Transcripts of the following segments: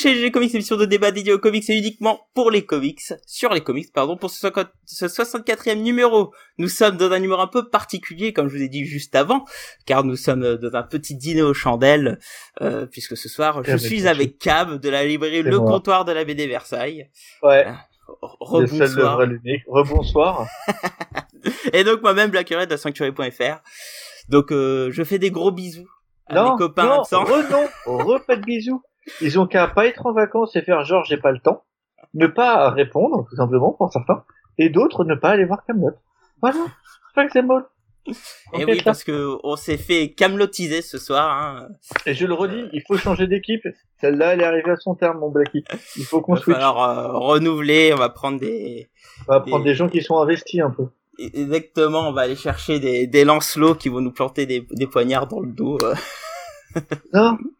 Chez GG Comics, émission de débat dédiée aux comics et uniquement pour les comics, sur les comics, pardon, pour ce 64e numéro. Nous sommes dans un numéro un peu particulier, comme je vous ai dit juste avant, car nous sommes dans un petit dîner aux chandelles, euh, puisque ce soir, je suis avec Cab de la librairie Le Comptoir de la BD Versailles. Ouais. Rebonsoir. Rebonsoir. et donc moi-même, Black de Sanctuary.fr. Donc euh, je fais des gros bisous à non, mes copains non, absents. Re, non, re, pas de bisous. Ils ont qu'à pas être en vacances et faire genre j'ai pas le temps, ne pas répondre tout simplement pour certains, et d'autres ne pas aller voir Camelot. Voilà, c'est que c'est molle. Et oui, parce que on s'est fait camelotiser ce soir. Hein. Et je le redis, il faut changer d'équipe. Celle-là, elle est arrivée à son terme, mon Blacky. Il faut qu'on switch. Alors euh, renouveler, on va prendre des. On va prendre des... gens qui sont investis un peu. Exactement, on va aller chercher des, des lancelots qui vont nous planter des, des poignards dans le dos. euh. Non,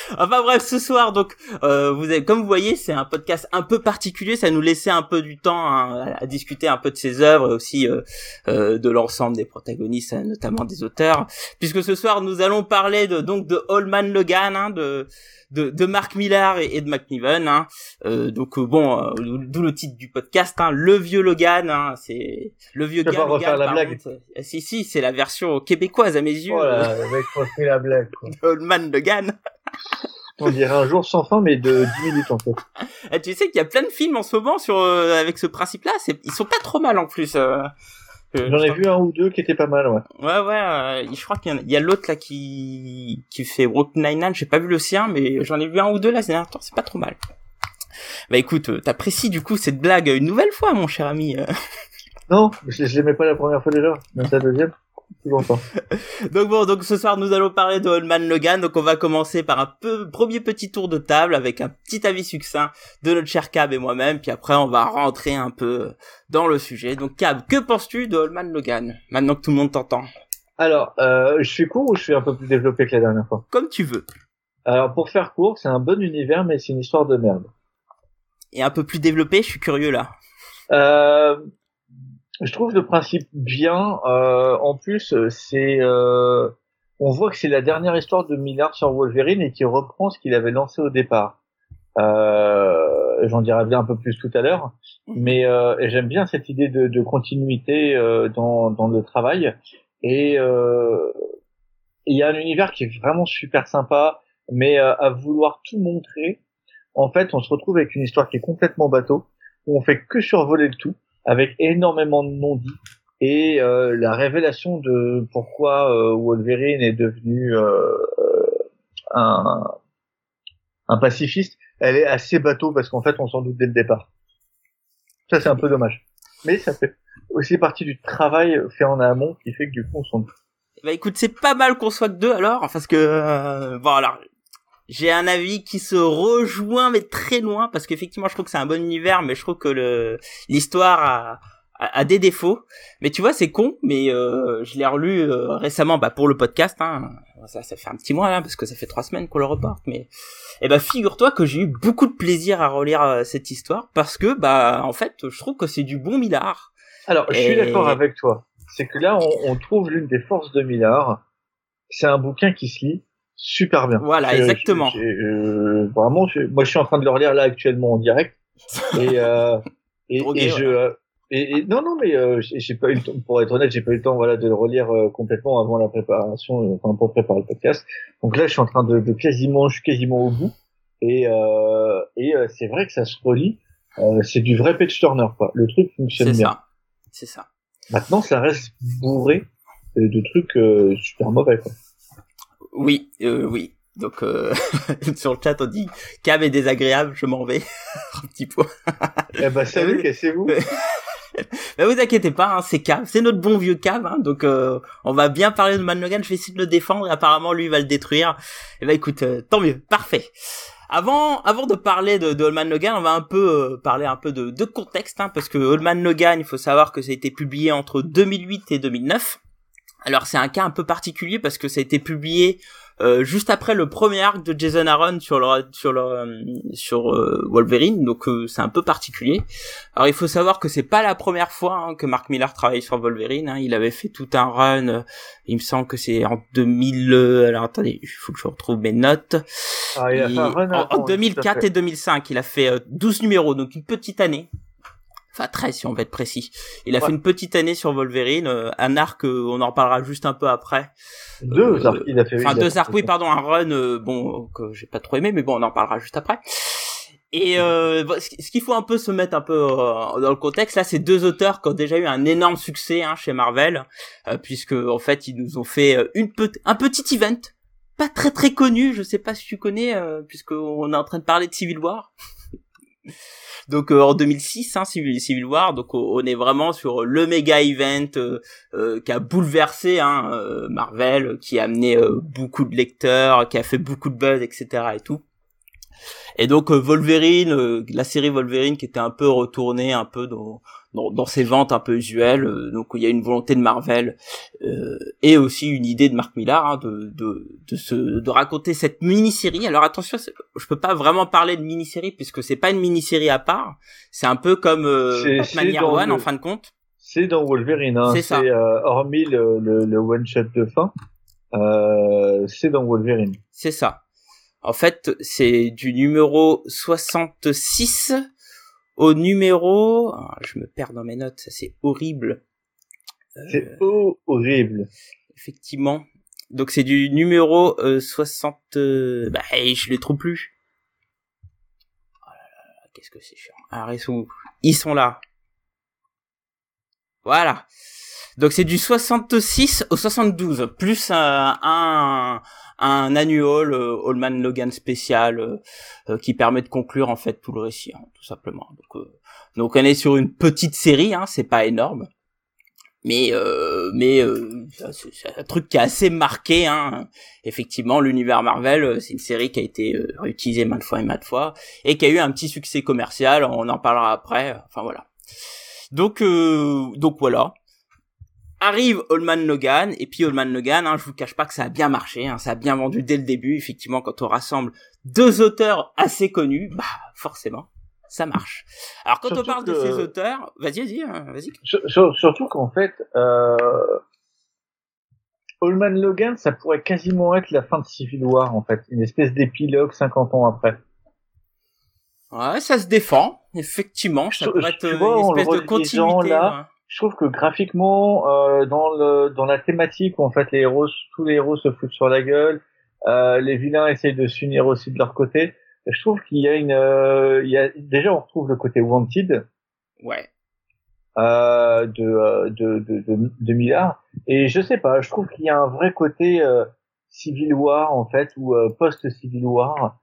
Enfin bref, ce soir, donc, euh, vous avez, comme vous voyez, c'est un podcast un peu particulier. Ça nous laissait un peu du temps hein, à, discuter un peu de ses œuvres et aussi euh, euh, de l'ensemble des protagonistes, notamment des auteurs. Puisque ce soir, nous allons parler de donc de Holman Logan, hein, de de, de Mark Millar et, et de McNiven. Hein. Euh, donc euh, bon, euh, d'où le titre du podcast, hein, le vieux Logan. Hein, c'est le vieux Je vais gars. pas refaire Logan, la par blague. contre, si si, c'est la version québécoise à mes yeux. voilà, le mec refait la blague. Quoi. Holman Logan. On dirait un jour sans fin, mais de 10 minutes en fait. Eh, tu sais qu'il y a plein de films en ce moment sur euh, avec ce principe-là. C'est ils sont pas trop mal en plus. euh. J'en ai vu un ou deux qui étaient pas mal, ouais. Ouais, ouais, euh, je crois qu'il y a, l'autre là qui qui fait Brooklyn Nine-Nine, j'ai pas vu le sien, mais j'en ai vu un ou deux là ces derniers temps, c'est pas trop mal. Bah écoute, t'apprécies du coup cette blague une nouvelle fois, mon cher ami. Non, je, je l'aimais pas la première fois déjà, mais la deuxième. Donc bon, donc ce soir nous allons parler de Holman Logan, donc on va commencer par un peu premier petit tour de table avec un petit avis succinct de notre cher Cab et moi-même, puis après on va rentrer un peu dans le sujet. Donc Cab, que penses-tu de Holman Logan Maintenant que tout le monde t'entend, Alors, euh, je suis court ou je suis un peu plus développé que la dernière fois? Comme tu veux. Alors, pour faire court, c'est un bon univers, mais c'est une histoire de merde. Et un peu plus développé, je suis curieux là. Euh, je trouve le principe bien. Euh, en plus, euh, c'est, euh, on voit que c'est la dernière histoire de Millard sur Wolverine et qui reprend ce qu'il avait lancé au départ. Euh, J'en dirai bien un peu plus tout à l'heure, mais euh, j'aime bien cette idée de, de continuité euh, dans, dans le travail. Et euh, il y a un univers qui est vraiment super sympa, mais euh, à vouloir tout montrer, en fait, on se retrouve avec une histoire qui est complètement bateau, où on fait que survoler le tout avec énormément de non-dits et euh, la révélation de pourquoi euh, Wolverine est devenu euh, un, un pacifiste, elle est assez bateau parce qu'en fait on s'en doute dès le départ. Ça c'est un peu dommage. Mais ça fait aussi partie du travail fait en amont qui fait que du coup on s'en doute. Bah écoute, c'est pas mal qu'on soit deux alors, parce que euh, bon j'ai un avis qui se rejoint mais très loin parce qu'effectivement je trouve que c'est un bon univers, mais je trouve que le l'histoire a, a, a des défauts. Mais tu vois c'est con, mais euh, je l'ai relu euh, récemment bah, pour le podcast. Hein. Ça, ça fait un petit mois là parce que ça fait trois semaines qu'on le reporte. Mais eh ben figure-toi que j'ai eu beaucoup de plaisir à relire euh, cette histoire parce que bah en fait je trouve que c'est du bon Millard. Alors je suis d'accord avec toi. C'est que là on, on trouve l'une des forces de Millard. C'est un bouquin qui se lit super bien. Voilà, exactement. euh, vraiment, je- moi je suis en train de le relire là actuellement en direct. Et, euh, et, Drogué, et je, voilà. euh, et, et- non non mais euh, j'ai pas eu le temps, pour être honnête, j'ai pas eu le temps voilà de le relire euh, complètement avant la préparation, euh, enfin pour préparer le podcast. Donc là je suis en train de, de quasiment, je suis quasiment au bout. Et, euh, et euh, c'est vrai que ça se relit. Euh, c'est du vrai page turner quoi. Le truc fonctionne C'est bien. ça. C'est ça. Maintenant ça reste bourré de, de trucs euh, super mauvais quoi. Oui, euh, oui. Donc euh, sur le chat on dit Cam est désagréable, je m'en vais. Un petit point. Eh ben salut, cassez-vous. Mais vous inquiétez pas, hein, c'est Cam, c'est notre bon vieux Cam. Hein, donc euh, on va bien parler de Man Logan. Je vais essayer de le défendre et apparemment lui il va le détruire. Et ben écoute, euh, tant mieux, parfait. Avant, avant de parler de, de Logan, on va un peu euh, parler un peu de, de contexte, hein, parce que Holman Logan, il faut savoir que ça a été publié entre 2008 et 2009. Alors c'est un cas un peu particulier parce que ça a été publié euh, juste après le premier arc de Jason Aaron sur le sur le euh, sur euh, Wolverine, donc c'est un peu particulier. Alors il faut savoir que c'est pas la première fois hein, que Mark Millar travaille sur Wolverine. Hein. Il avait fait tout un run. il me semble que c'est en 2000. alors attendez, il faut que je retrouve mes notes. Ah, il a fait un run en, 2004 et 2005, il a fait 12 numéros, donc une petite année enfin 13 si on veut être précis. Il a fait une petite année sur Wolverine, euh, un arc, euh, on en reparlera juste un peu après. Deux arcs, il a fait. Enfin deux arcs, oui, pardon, un run, euh, bon que j'ai pas trop aimé, mais bon, on en parlera juste après. Et ce qu'il faut un peu se mettre un peu dans le contexte, là, c'est deux auteurs qui ont déjà eu un énorme succès hein, chez Marvel, puisque en fait, ils nous ont fait une un petit event, pas très très connu. Je sais pas si tu connais, puisque on est en train de parler de Civil War. Donc euh, en 2006, hein, Civil, War, donc on est vraiment sur le méga event euh, euh, qui a bouleversé hein, Marvel, qui a amené beaucoup de lecteurs, qui a fait beaucoup de buzz, etc. et tout. Et donc Wolverine, la série Wolverine qui était un peu retournée un peu dans dans, dans ses ventes un peu usuelles. Euh, donc il y a une volonté de Marvel euh, et aussi une idée de Mark Millar hein, de, de, de, se, de raconter cette mini-série. Alors attention, je peux pas vraiment parler de mini-série puisque c'est pas une mini-série à part. C'est un peu comme euh, Batman Year One en fin de compte. C'est dans Wolverine, hein. c'est euh, hormis le, le, le one shot de fin, euh, c'est dans Wolverine. C'est ça. En fait, c'est du numéro 66 au numéro, ah, je me perds dans mes notes, c'est horrible. C'est horrible. Effectivement. Donc c'est du numéro 60. Euh, bah, je les trouve plus. Oh qu'est-ce que c'est chiant. Alors ils sont là. Voilà. Donc c'est du 66 au 72 plus un un annual euh, Allman Logan spécial euh, euh, qui permet de conclure en fait tout le récit, hein, tout simplement. Donc, euh, donc on est sur une petite série, hein, c'est pas énorme, mais mais c'est un truc qui est assez marqué. Hein. Effectivement, l'univers Marvel, c'est une série qui a été réutilisée maintes fois et maintes fois et qui a eu un petit succès commercial. On en parlera après. Enfin voilà. Donc donc voilà arrive Holman Logan et puis Holman Logan, hein, je vous cache pas que ça a bien marché, hein, ça a bien vendu dès le début. Effectivement, quand on rassemble deux auteurs assez connus, bah forcément, ça marche. Alors quand on parle de ces auteurs, vas-y, vas-y, hein, vas-y. Surtout qu'en fait, euh... Holman Logan, ça pourrait quasiment être la fin de Civil War en fait, une espèce d'épilogue 50 ans après. Ouais, ça se défend, effectivement. Ça pourrait être une espèce de continuité. Là, je trouve que graphiquement, euh, dans le dans la thématique où en fait les héros, tous les héros se foutent sur la gueule, euh, les vilains essayent de s'unir aussi de leur côté. Je trouve qu'il y a une, euh, il y a déjà on retrouve le côté wanted. Ouais. Euh, de, euh, de, de, de, de Millard. Et je sais pas, je trouve qu'il y a un vrai côté euh, Civil War en fait ou post Civil War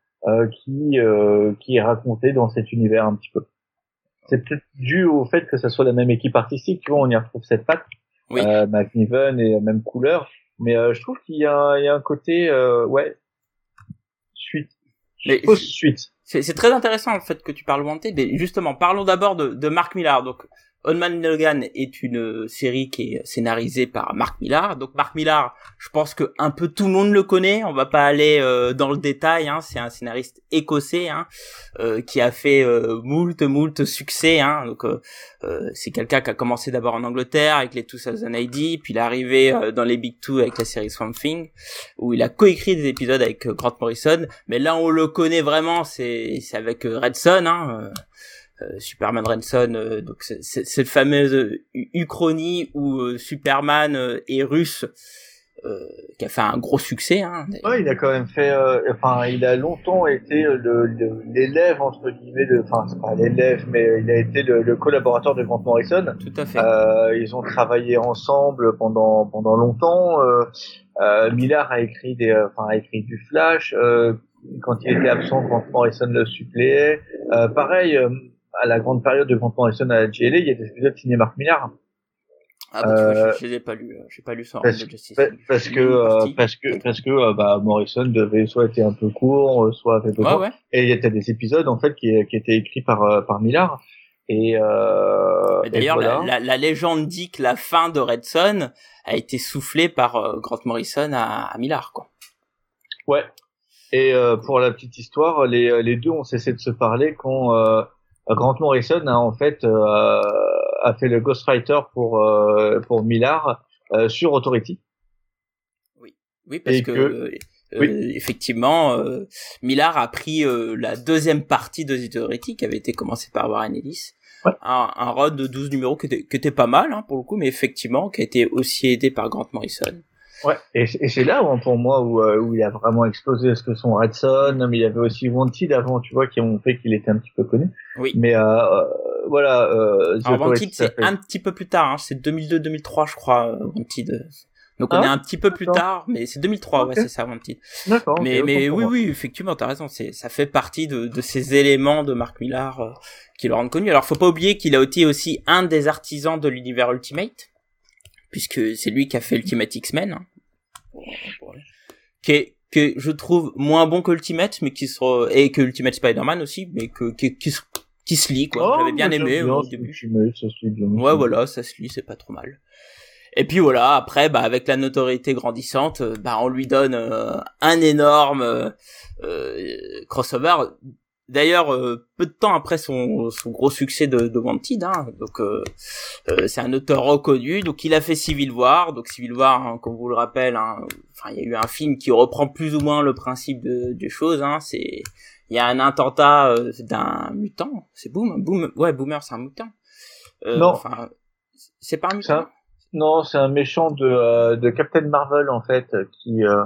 qui qui est raconté dans cet univers un petit peu c'est peut-être dû au fait que ce soit la même équipe artistique, tu vois, on y retrouve cette patte, oui. euh, McNiven et même couleur, mais euh, je trouve qu'il y, y, a un côté, euh, ouais, suite, mais suite. C'est très intéressant le fait que tu parles Wanted, mais justement, parlons d'abord de, de Mark Millar. Donc, On Man Logan est une série qui est scénarisée par Mark Millar. Donc Mark Millar, je pense que un peu tout le monde le connaît. On va pas aller euh, dans le détail. Hein. C'est un scénariste écossais hein, euh, qui a fait euh, moult moult succès. Hein. Donc euh, c'est quelqu'un qui a commencé d'abord en Angleterre avec les 2000 AD, puis il est arrivé dans les Big Two avec la série Swamp Thing, où il a coécrit des épisodes avec Grant Morrison. Mais là, on le connaît vraiment, c'est avec Red Son. Hein, euh, Superman Ransom, euh, donc cette fameuse uchronie où euh, Superman est russe, qui a fait un gros succès. Hein, ouais, il a quand même fait, enfin, il a longtemps été l'élève entre guillemets de, enfin, c'est pas l'élève, mais il a été le, collaborateur de Grant Morrison. Tout à fait. ils ont travaillé ensemble pendant pendant longtemps. Miller a écrit des, enfin, a écrit du Flash. quand il était absent, Grant Morrison le suppléait. pareil à la grande période de Grant Morrison à la GLA, il y a des épisodes signés Mark Millar. Ah bah, euh, je, l'ai pas lu, euh, j'ai pas lu ça. Parce, parce, que, euh, parce que, parce que, euh, bah, Morrison devait soit être un peu court, soit avait ouais, ouais. Et il y a des épisodes en fait qui, qui étaient écrits par par Millar. Et, euh, d'ailleurs, la, la, la, légende dit que la fin de Red Son a été soufflée par Grant Morrison à, à Millar, quoi. Ouais. Et euh, pour la petite histoire, les, les deux ont cessé de se parler quand euh, Grant Morrison a en fait euh, a fait le Ghostwriter pour euh, pour Millard euh, sur Authority. Oui, oui parce que, euh, effectivement, Millard a pris la deuxième partie de Authority qui avait été commencée par Warren Ellis. Ouais. Un, un run de 12 numéros qui était, qui était pas mal hein, pour le coup, mais effectivement qui a été aussi aidé par Grant Morrison. Ouais, et, et c'est là où, pour moi où, où il a vraiment explosé, parce que son Red Son, mais il y avait aussi Wanted avant, tu vois, qui ont fait qu'il était un petit peu connu. Oui. Mais euh, voilà. Euh, Alors Wanted, c'est un petit peu plus tard, hein, c'est 2002-2003, je crois, euh, Wanted. Donc on Ah, est un petit peu plus tard, mais c'est 2003, Ok. ouais, c'est ça, Wanted. D'accord. mais oui, oui, effectivement, t'as raison. C'est ça fait partie de, de ces éléments de Mark Millar euh, qui le rendent connu. Alors faut pas oublier qu'il a été aussi un des artisans de l'univers Ultimate, puisque c'est lui qui a fait Ultimate X-Men, hein. qui est que je trouve moins bon que Ultimate, mais qui se et que Ultimate Spider-Man aussi, mais que qui, qui, se- qui se lit quoi. Oh, J'avais bien mais aimé bien, au début. Ultimate, ça se lit bien. Ouais, voilà, ça se lit, c'est pas trop mal. Et puis voilà, après, bah, avec la notoriété grandissante, euh, bah, on lui donne euh, un énorme euh, euh, crossover. D'ailleurs, euh, peu de temps après son, son gros succès de, de Wanted, hein, donc euh, euh, c'est un auteur reconnu. Donc il a fait Civil War. Donc Civil War, hein, comme vous le rappelle, hein, enfin il y a eu un film qui reprend plus ou moins le principe de, des choses. Hein, c'est il y a un attentat euh, d'un mutant. C'est Boom, Boom, ouais Boomer, c'est un mutant. Euh, Non. Enfin, c'est pas un mutant. Non, c'est un méchant de, euh, de Captain Marvel en fait qui euh,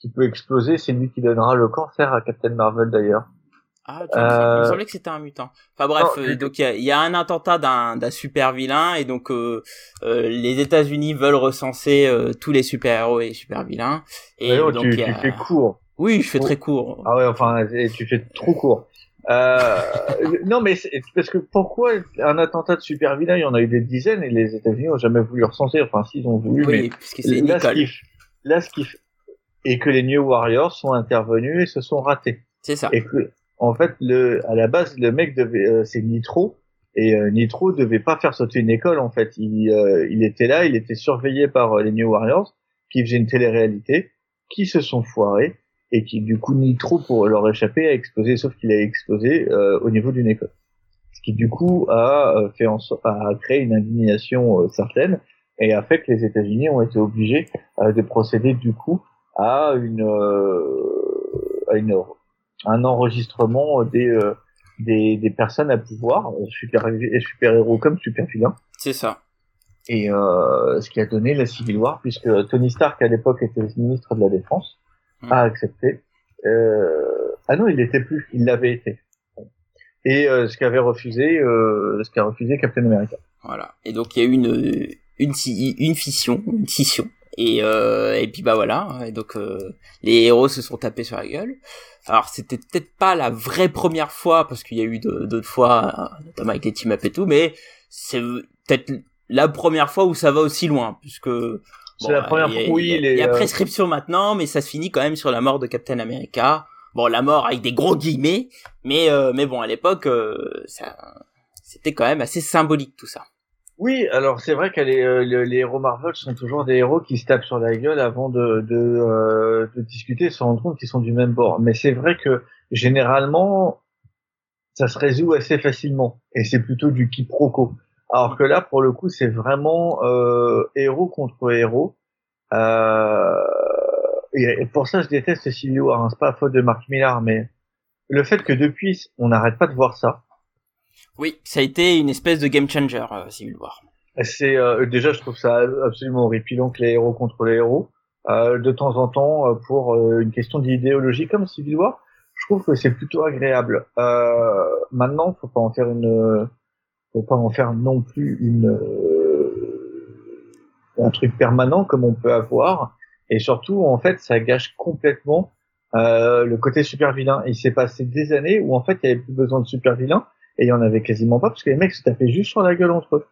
qui peut exploser. C'est lui qui donnera le cancer à Captain Marvel d'ailleurs. Ah, tu il me Euh, semblait que c'était un mutant. Enfin bref, Non, euh, donc il y a, il y a un attentat d'un super vilain et donc euh, les États-Unis veulent recenser tous les super héros et super vilains. Et D'ailleurs, donc tu, il y a- tu fais court. Oui, je fais Oh. très court. Ah ouais, enfin, tu fais trop court. Non, mais parce que pourquoi un attentat de super vilain Il y en a eu des dizaines et les États-Unis ont jamais voulu recenser. Enfin, s'ils ont voulu, oui, mais puisque c'est là, ce Nicole. qui, là, ce qui, et que les New Warriors sont intervenus et se sont ratés. C'est ça. Et que, en fait, le, à la base, le mec devait, euh, c'est Nitro, et euh, Nitro devait pas faire sauter une école. En fait, il, euh, il était là, il était surveillé par euh, les New Warriors, qui faisaient une télé-réalité, qui se sont foirés, et qui, du coup, Nitro, pour leur échapper, a explosé, sauf qu'il a explosé euh, au niveau d'une école. Ce qui, du coup, a euh, fait en so- a créé une indignation certaine, et a fait que les États-Unis ont été obligés de procéder, du coup, à une, à une un enregistrement des euh, des, des personnes à pouvoir, euh, super super héros comme super vilains, C'est ça. et euh, ce qui a donné la Civil War puisque Tony Stark à l'époque était ministre de la Défense Mm. a accepté. Euh, ah non, il l'était plus, il l'avait été. Et euh, ce qu'avait refusé, euh, ce qu'a refusé Captain America. Voilà. Et donc il y a eu une une fission, une scission. Et euh, et puis bah voilà. Et donc euh, les héros se sont tapés sur la gueule. Alors c'était peut-être pas la vraie première fois parce qu'il y a eu d'autres fois, notamment avec les team up et tout, mais c'est peut-être la première fois où ça va aussi loin puisque C'est la première il y a- fois, oui, il y a, les, il y a prescription maintenant, mais ça se finit quand même sur la mort de Captain America. Bon, la mort avec des gros guillemets, mais euh, mais bon à l'époque euh, ça c'était quand même assez symbolique tout ça. Oui, alors c'est vrai que les, euh, les, héros Marvel sont toujours des héros qui se tapent sur la gueule avant de, de, euh, de discuter se rendre compte qu'ils sont du même bord. Mais c'est vrai que généralement, ça se résout assez facilement et c'est plutôt du quiproquo. Alors que là, pour le coup, c'est vraiment euh, héros contre héros. Euh, et, pour ça, je déteste Civil War. Hein. C'est pas faute de Mark Millar, mais le fait que depuis, on n'arrête pas de voir ça. Oui, ça a été une espèce de game changer, euh, Civil War. C'est euh, déjà, je trouve ça absolument horripilant que les héros contre les héros. Euh, de temps en temps, euh, pour une question d'idéologie comme Civil War, je trouve que c'est plutôt agréable. Maintenant, faut pas en faire une, faut pas en faire non plus une un truc permanent comme on peut avoir. Et surtout, en fait, ça gâche complètement le côté super vilain. Il s'est passé des années où en fait, il y avait plus besoin de super vilain et il y en avait quasiment pas parce que les mecs se tapaient juste sur la gueule entre eux.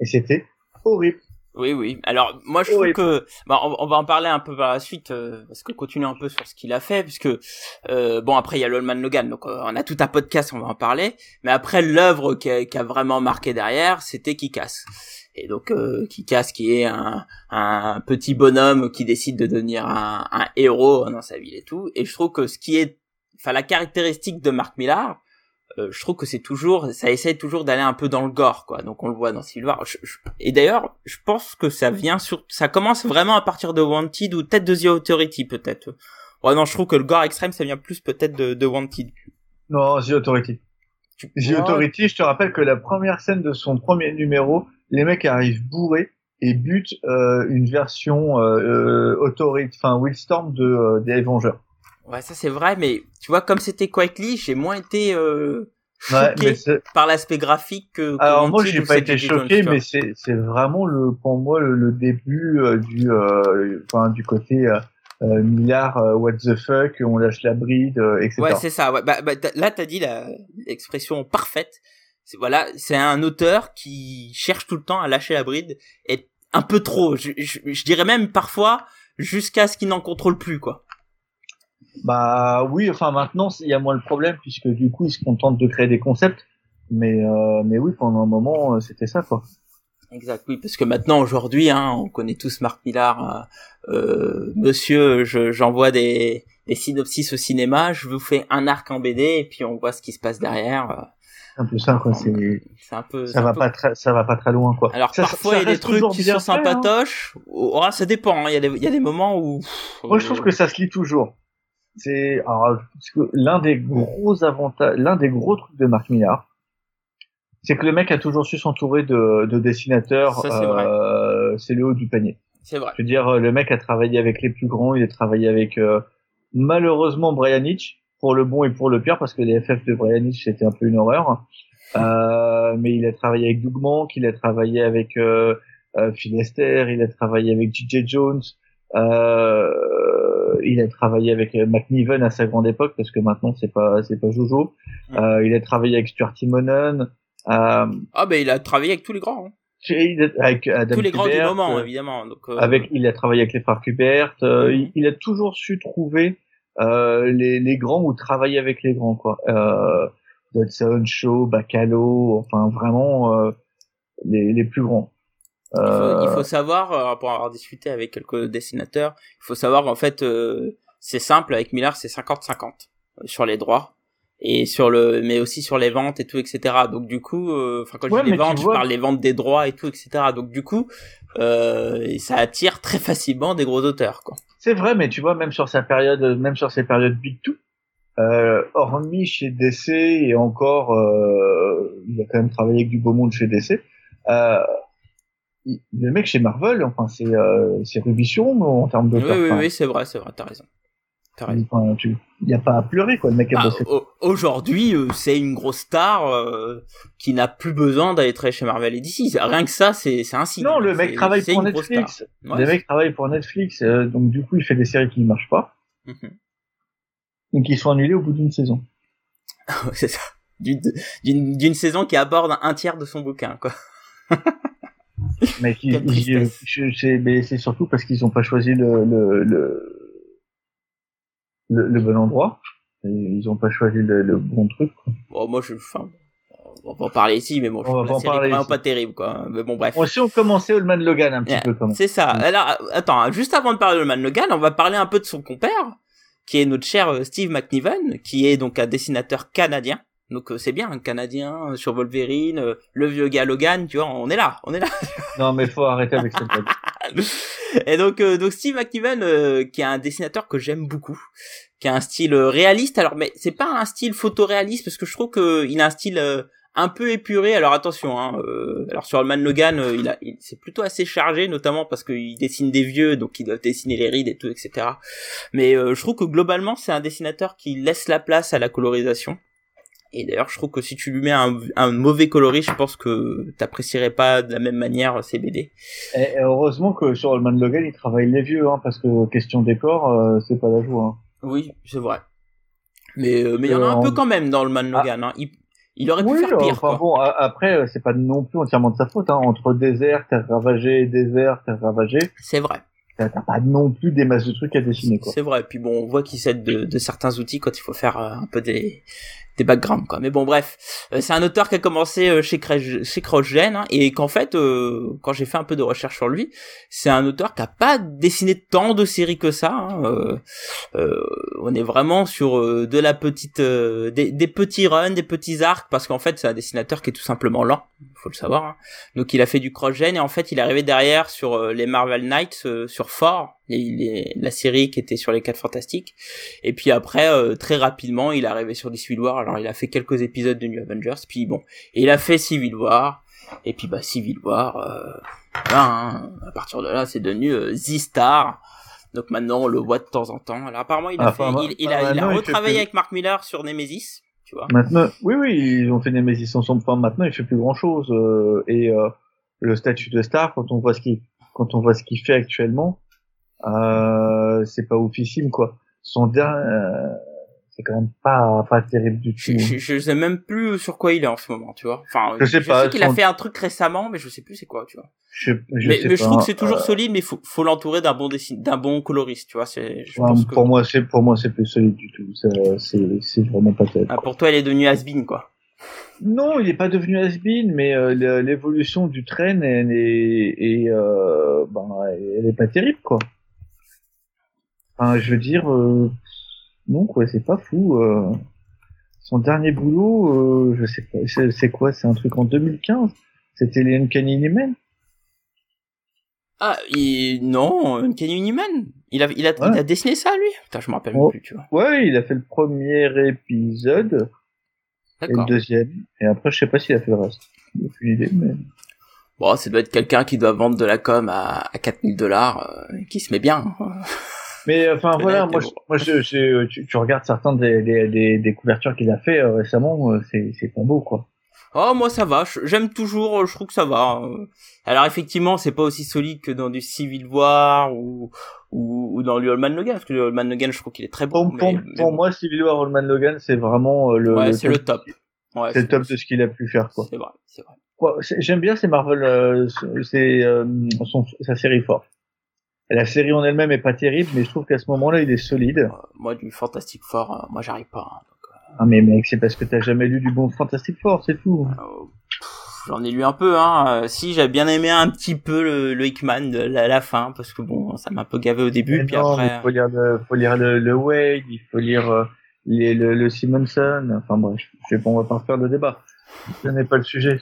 Et c'était horrible. Oui, oui. Alors, moi, je trouve que, bah, on, on va en parler un peu par la suite, euh, parce que continue un peu sur ce qu'il a fait, puisque, euh, bon, après, il y a l'Oldman Logan, donc euh, on a tout un podcast, on va en parler, mais après, l'œuvre qui a, qui a vraiment marqué derrière, c'était Kick-Ass. et donc euh, Kikas qui est un, un petit bonhomme qui décide de devenir un, un héros dans sa ville et tout. Et je trouve que ce qui est, enfin la caractéristique de Mark Millar, euh, je trouve que c'est toujours, ça essaie toujours d'aller un peu dans le gore, quoi. Donc on le voit dans Civil War. et d'ailleurs, je pense que ça vient sur, ça commence vraiment à partir de Wanted ou peut-être de The Authority, peut-être. Ouais, non, je trouve que le gore extrême, ça vient plus peut-être de, de Wanted. Non, The Authority. The Authority, je te rappelle que la première scène de son premier numéro, les mecs arrivent bourrés et butent euh, une version euh, euh Authority, enfin Willstorm de euh, des Avengers. Ouais, ça c'est vrai, mais tu vois, comme c'était Quietly, j'ai moins été euh, choqué par l'aspect graphique que. Alors moi, j'ai pas été choqué, mais c'est c'est vraiment le pour moi le, début euh, du euh, enfin du côté euh, euh Millard, what the fuck, on lâche la bride, etc. Ouais, c'est ça. Ouais. Bah, bah, là, t'as dit l'expression parfaite. C'est voilà, c'est un auteur qui cherche tout le temps à lâcher la bride et un peu trop. Je, je, je dirais même parfois jusqu'à ce qu'il n'en contrôle plus, quoi. Bah oui, enfin maintenant il y a moins le problème puisque du coup ils se contentent de créer des concepts. Mais euh, mais oui, pendant un moment euh, c'était ça quoi. Exact, oui, parce que maintenant aujourd'hui, hein, on connaît tous Marc Millard. Euh, euh monsieur, j'envoie des, des synopsis au cinéma, je vous fais un arc en BD et puis on voit ce qui se passe derrière. C'est un peu ça quoi. C'est un peu. Ça va pas très, ça va pas très loin quoi. Alors parfois il y a des trucs qui sont hein. sympatoches. Hein. Oh, ça dépend. Hein. Il y a des, il y a des moments où. Moi je trouve que ça se lit toujours c'est l'un des gros avantages, l'un des gros trucs de Marc Millard, c'est que le mec a toujours su s'entourer de, de dessinateurs. Euh, c'est le haut du panier. C'est vrai. Je veux dire, le mec a travaillé avec les plus grands, il a travaillé avec euh, malheureusement Brian Hitch pour le bon et pour le pire parce que les FF de Brian Hitch c'était un peu une horreur. Euh, mais il a travaillé avec Doug Monk, il a travaillé avec euh, euh Phil Esther, il a travaillé avec J.J. Jones. Euh, il a travaillé avec McNiven à sa grande époque parce que maintenant c'est pas c'est pas Jojo. Euh, il a travaillé avec Stuart Timonen. Euh, ah ben il a travaillé avec tous les grands. Hein. Avec Adam tous les grands du moment évidemment. Donc, euh... Avec il a travaillé avec les frères Kubert. Euh, il, il, a toujours su trouver euh, les, les grands ou travailler avec les grands quoi. Euh, Dodson, Shaw, Bacalo, enfin vraiment les, les plus grands. Il faut, il faut, euh, savoir, euh, pour avoir discuté avec quelques dessinateurs, il faut savoir qu'en fait, euh, c'est simple, avec Miller, c'est 50-50 sur les droits. Et sur le mais aussi sur les ventes et tout etc donc du coup enfin quand je dis les ventes je parle des ventes des droits et tout etc donc du coup euh, ça attire très facilement des gros auteurs quoi. C'est vrai mais tu vois même sur sa période même sur ses périodes big two euh, hormis chez DC et encore euh, il a quand même travaillé avec du beau monde chez DC euh, le mec chez Marvel, enfin c'est euh, en termes de. Oui oui, oui c'est vrai c'est vrai t'as raison. Il n'y a pas à pleurer quoi le mec a bah, Aujourd'hui euh, c'est une grosse star euh, qui n'a plus besoin d'aller travailler chez Marvel et DC. Rien que ça c'est un signe. Non le mec travaille pour Netflix. le mec travaille pour Netflix donc du coup il fait des séries qui ne marchent pas. Mm -hmm. Et qui sont annulées au bout d'une saison. c'est ça. D'une saison qui aborde un tiers de son bouquin quoi. mais c'est surtout parce qu'ils n'ont pas choisi le le, le, le, bon endroit. ils n'ont pas choisi le, bon truc. Quoi. Bon, moi, je, enfin, on va en parler ici, mais bon, on va en parler vraiment pas terrible, quoi. Mais bon, bref. Moi, si on commençait Allman Logan un petit peu C'est ça. Alors, attends, juste avant de parler Allman Logan, on va parler un peu de son compère, qui est notre cher euh, Steve McNiven, qui est donc un dessinateur canadien donc euh, c'est bien, un Canadien euh, sur Wolverine, euh, le vieux gars Logan, tu vois, on est là, on est là. non mais faut arrêter avec cette Et donc, donc Steve McNiven, qui est un dessinateur que j'aime beaucoup, qui a un style réaliste. Alors, mais c'est pas un style photoréaliste parce que je trouve qu'il a un style un peu épuré. Alors attention, hein, alors sur le Man Logan, il a, c'est plutôt assez chargé, notamment parce qu'il dessine des vieux, donc il doit dessiner les rides et tout, etc. Mais je trouve que globalement, c'est un dessinateur qui laisse la place à la colorisation et d'ailleurs, je trouve que si tu lui mets un, un mauvais coloris, je pense que t'apprécierais pas de la même manière ces BD. Et heureusement que sur Allman Logan, il travaille les vieux, hein, parce que question décor, euh, c'est pas la joie. Hein. Oui, c'est vrai. Mais euh, mais il y en a un peu quand même dans le Man Logan. Hein. Il, il aurait pu faire pire. Enfin, bon, après, euh, c'est pas non plus entièrement de sa faute. Hein. Entre désert, terre ravagée, désert, terre ravagée. C'est vrai. T'as pas non plus des masses de trucs à dessiner. C'est vrai. Puis bon, on voit qu'il s'aide de, de, certains outils quand il faut faire un peu des des backgrounds quoi. Mais bon bref, euh, c'est un auteur qui a commencé euh, chez chez hein, et qu'en fait euh, quand j'ai fait un peu de recherche sur lui, c'est un auteur qui a pas dessiné tant de séries que ça. Hein, on est vraiment sur de la petite des, des, petits runs, des petits arcs parce qu'en fait c'est un dessinateur qui est tout simplement lent, faut le savoir. Hein. Donc il a fait du CrossGen et en fait il est arrivé derrière sur les Marvel Knights sur Thor les, la série qui était sur les quatre fantastiques et puis après très rapidement il est arrivé sur des Civil War alors il a fait quelques épisodes de New Avengers, puis bon, il a fait Civil War, et puis bah Civil War, euh, hein, à partir de là c'est devenu euh, Z-Star. Donc maintenant on le voit de temps en temps. Alors apparemment il a, fait, il, a, il a retravaillé avec Mark Miller sur Nemesis, tu vois. Maintenant, oui oui, ils ont fait Nemesis ensemble. Enfin maintenant il fait plus grand chose euh, et euh, le statut de star quand on voit ce qu'il quand on voit ce qu'il fait actuellement, euh, c'est pas oufissime quoi. Son dernier c'est quand même pas pas terrible du tout. Je, je, sais même plus sur quoi il est en ce moment, tu vois. Enfin, je sais pas. sais qu'il a fait un truc récemment, mais je sais plus c'est quoi, tu vois. Je, je mais, mais je trouve que c'est toujours euh, solide, mais faut faut l'entourer d'un bon dessin, d'un bon coloriste, tu vois. C'est. Pour moi, c'est pour moi c'est plus solide du tout. C'est c'est vraiment pas terrible. Ah, pour toi, il est devenu has quoi. Non, il est pas devenu has mais euh, l'évolution du train elle est, et euh, ben, elle est pas terrible quoi. Enfin, je veux dire, euh, non, quoi, c'est pas fou. Euh. Son dernier boulot, euh, je sais pas, c'est quoi? C'est un truc en 2015 C'était les Uncanny Men Ah, il... non, Uncanny Men il a, il, a, il a dessiné ça, lui? Putain, je me rappelle oh. plus, tu vois. Ouais, il a fait le premier épisode. Et le deuxième. Et après, je sais pas s'il a fait le reste. J'ai aucune idée, mais... Bon, ça doit être quelqu'un qui doit vendre de la com à, à 4000 dollars, euh, qui se met bien. Mais enfin voilà, moi, je, moi je, je tu, tu, regardes certains des, des, des, couvertures qu'il a fait euh, récemment, euh, c'est c'est pas beau quoi. Oh moi ça va, j'aime toujours, je trouve que ça va. Alors effectivement c'est pas aussi solide que dans du Civil War ou ou, ou dans du Old Man Logan parce que le Old Man Logan je trouve qu'il est très bon. Pour, pour, moi Civil War Old Man Logan c'est vraiment euh, le. Ouais c'est le top. Ouais, c'est le top de ce qu'il a pu faire quoi. C'est vrai, c'est vrai. J'aime bien ces Marvel, c'est sa série forte. La série en elle-même est pas terrible, mais je trouve qu'à ce moment-là, il est solide. Euh, moi, du Fantastic Four, euh, moi, j'arrive pas. Hein, euh. Ah mais mec, c'est parce que t'as jamais lu du bon Fantastic Four, c'est tout. J'en ai lu un peu, hein. si, j'ai bien aimé un petit peu le, le Hickman de la, fin, parce que bon, ça m'a un peu gavé au début, puis après. Il faut lire le, faut lire le, Wade, il faut lire le, le, Simonson. Enfin bref, je sais pas, on va pas faire de débat. Ce n'est pas le sujet.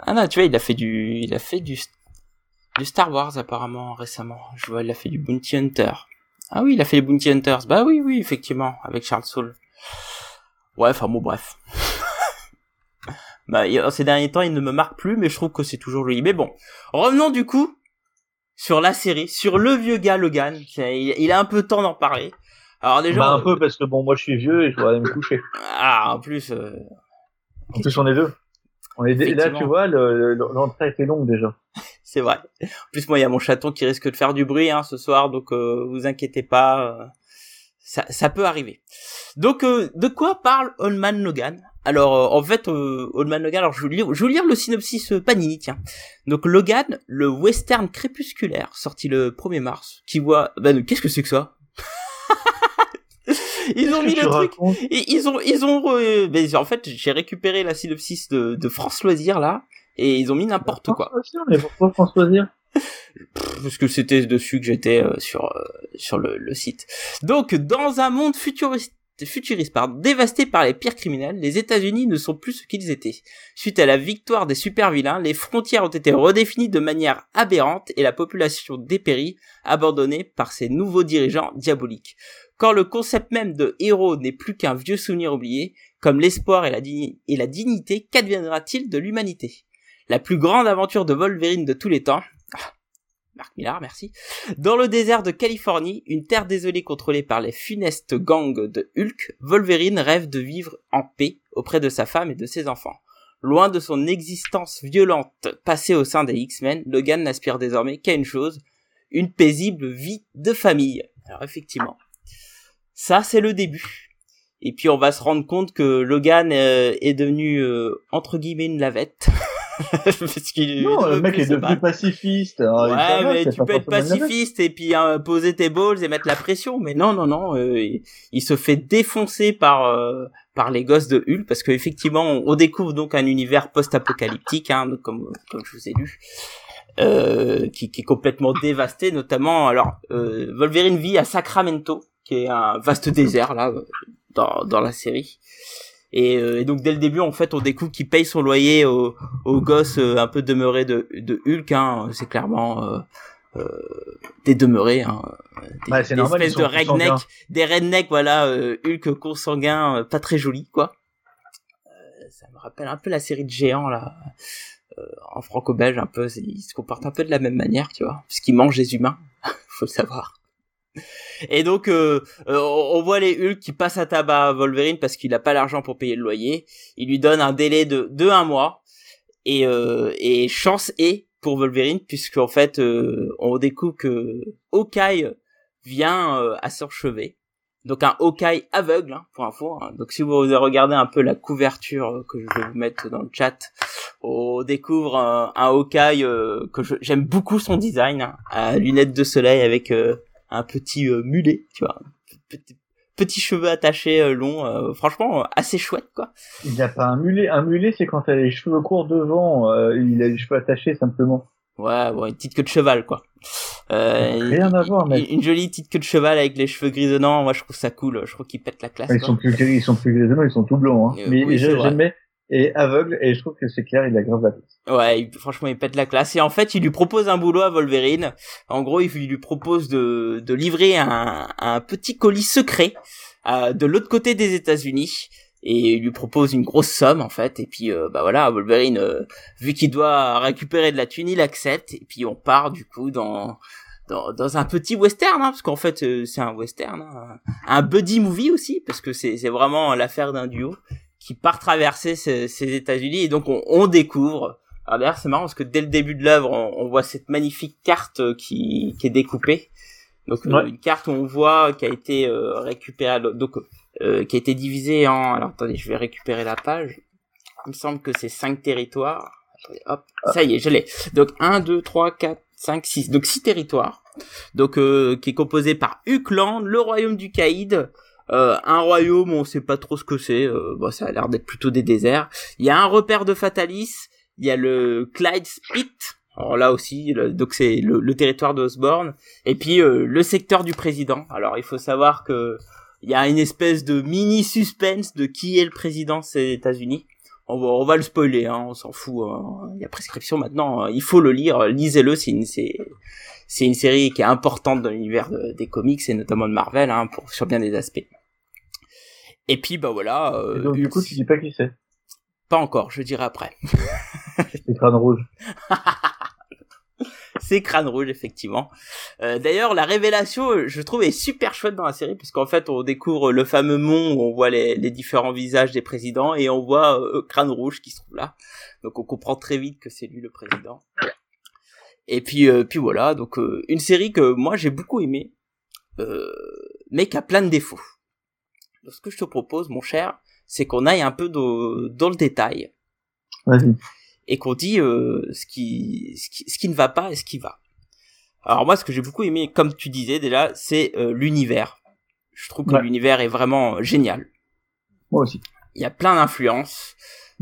ah non, tu vois, il a fait du, il a fait du du Star Wars apparemment récemment. Je vois, il a fait du Bounty Hunter. Ah oui, il a fait les Bounty Hunters. Bah oui, oui, effectivement, avec Charles Soule. Ouais, enfin bon, bref. bah, ces derniers temps, il ne me marque plus, mais je trouve que c'est toujours joli. Mais bon, revenons du coup sur la série, sur le vieux gars Logan. Il, a un peu de temps d'en parler. Alors déjà, bah, un peu parce que bon, moi je suis vieux et je dois aller me coucher. Ah, en plus. Euh... En plus, on est deux. On est là, tu vois, l'entrée était longue déjà. c'est vrai. En plus, moi, il y a mon chaton qui risque de faire du bruit hein, ce soir, donc euh, vous inquiétez pas, euh, ça, ça, peut arriver. Donc, euh, de quoi parle Oldman Logan? Alors, en fait, Oldman Logan, alors je vais, lire, je vais lire le synopsis Panini, tiens. Donc, Logan, le western crépusculaire, sorti le 1er mars, qui voit... Ben, qu'est-ce que c'est que ça? Ils ont mis le truc. Ils ont, ils ont, ben, en fait, j'ai récupéré la synopsis de, de France Loisirs là, et ils ont mis n'importe quoi. Mais pourquoi France Loisirs? Parce que c'était dessus que j'étais euh, sur euh, sur le, le, site. Donc, dans un monde futuriste futuriste pardon, dévasté par les pires criminels, les États-Unis ne sont plus ce qu'ils étaient. Suite à la victoire des super-vilains, les frontières ont été redéfinies de manière aberrante et la population dépérit, abandonnée par ces nouveaux dirigeants diaboliques. Quand le concept même de héros n'est plus qu'un vieux souvenir oublié, comme l'espoir et, la dignité, qu'adviendra-t-il de l'humanité? La plus grande aventure de Wolverine de tous les temps, ah, Marc Millar, merci. Dans le désert de Californie, une terre désolée contrôlée par les funestes gangs de Hulk, Wolverine rêve de vivre en paix auprès de sa femme et de ses enfants. Loin de son existence violente passée au sein des X-Men, Logan n'aspire désormais qu'à une chose, une paisible vie de famille. Alors effectivement, ça c'est le début. Et puis on va se rendre compte que Logan est devenu entre guillemets une lavette. Parce qu'il non, le mec est devenu pacifiste. ouais, mais tu peux être pacifiste et puis hein, poser tes balls et mettre la pression. Mais non, non, non, euh, il, se fait défoncer par euh, par les gosses de Hulk parce qu'effectivement, on, on, découvre donc un univers post-apocalyptique, hein, comme comme je vous ai lu. Euh, qui, qui, est complètement dévasté, notamment alors euh, Wolverine vit à Sacramento, qui est un vaste désert là dans, dans la série. Euh, et, donc dès le début, en fait, on découvre qu'il paye son loyer aux, aux gosses euh, un peu demeurés de, de Hulk. Hein. C'est clairement euh, euh, des demeurés, hein. des, ouais, normal, espèces de redneck, des redneck, voilà, euh, Hulk consanguin, pas très joli, quoi. ça me rappelle un peu la série de géants là, en franco-belge un peu. Ils se comportent un peu de la même manière, tu vois, puisqu'ils mangent des humains, faut le savoir. Et donc, euh, euh, on voit les Hulk qui passent à tabac à Wolverine parce qu'il n'a pas l'argent pour payer le loyer. Il lui donne un délai de, de un mois. Et, euh, chance est pour Wolverine, puisqu'en fait, on découvre que Hawkeye vient à son. Donc un Hawkeye aveugle, hein, pour info. Hein. Donc si vous regardez un peu la couverture que je vais vous mettre dans le chat, on découvre un, un Hawkeye que j'aime beaucoup son design, hein, à lunettes de soleil avec un petit euh, mulet, tu vois, petit, petits cheveux attachés euh, longs, euh, franchement assez chouette quoi. Il n'y a pas un mulet, un mulet c'est quand t'as les cheveux courts devant, il a les cheveux attachés simplement. Ouais, bon, une petite queue de cheval quoi. Rien à voir, mais une, jolie petite queue de cheval avec les cheveux grisonnants, moi je trouve ça cool, je trouve qu'ils pètent la classe. Ils sont plus ils sont plus grisonnants, ils sont tout blancs. Hein. mais oui, j'aimais et aveugle et je trouve que c'est clair il a grave la classe. Ouais, franchement il pète la classe. Et en fait il lui propose un boulot à Wolverine. En gros il lui propose de, de livrer un, un petit colis secret euh, de l'autre côté des États-Unis. Et il lui propose une grosse somme en fait. Et puis euh, bah voilà Wolverine euh, vu qu'il doit récupérer de la thune il accepte. Et puis on part du coup dans dans, dans un petit western hein, parce qu'en fait euh, c'est un western hein, un buddy movie aussi parce que c'est c'est vraiment l'affaire d'un duo qui part traverser ces, ces États-Unis et donc on, on découvre. Alors d'ailleurs c'est marrant parce que dès le début de l'œuvre on, on, voit cette magnifique carte euh, qui, qui est découpée. Donc euh, une carte où on voit qui a été euh, récupérée donc euh, qui a été divisée en alors attendez je vais récupérer la page. Il me semble que c'est cinq territoires. Attendez, hop, ah. ça y est, je l'ai. Donc 1 2 3 4 5 6 donc six territoires. Donc qui est composé par Ukland, le royaume du Caïd, euh, un royaume, on sait pas trop ce que c'est. Euh, bon, ça a l'air d'être plutôt des déserts. Il y a un repère de Fatalis. Il y a le Clyde Spit. Alors là aussi, donc c'est le, territoire d'Osborne. Et puis euh, le secteur du président. Alors il faut savoir que il y a une espèce de mini suspense de qui est le président des États-Unis. On va, on va le spoiler, hein, on s'en fout. Hein. Il y a prescription maintenant. Il faut le lire. Lisez-le. C'est une, c'est, c'est une série qui est importante dans l'univers des comics et notamment de Marvel, hein, pour sur bien des aspects. Et puis bah voilà. Euh, donc du coup, tu dis pas qui c'est Pas encore, je dirai après. c'est Crâne Rouge. c'est Crâne Rouge effectivement. Euh, D'ailleurs, la révélation, je trouve, est super chouette dans la série puisqu'en fait, on découvre le fameux mont où on voit les, les différents visages des présidents et on voit euh, Crâne Rouge qui se trouve là. Donc on comprend très vite que c'est lui le président. Et puis, euh, puis voilà, donc une série que moi j'ai beaucoup aimé, mais qui a plein de défauts ce que je te propose, mon cher, c'est qu'on aille un peu dans le détail. Et qu'on dit euh, ce, qui, ce, qui, ne va pas et ce qui va. Alors moi, ce que j'ai beaucoup aimé, comme tu disais déjà, c'est euh, l'univers. Je trouve que l'univers est vraiment génial. Moi aussi. Il y a plein d'influences.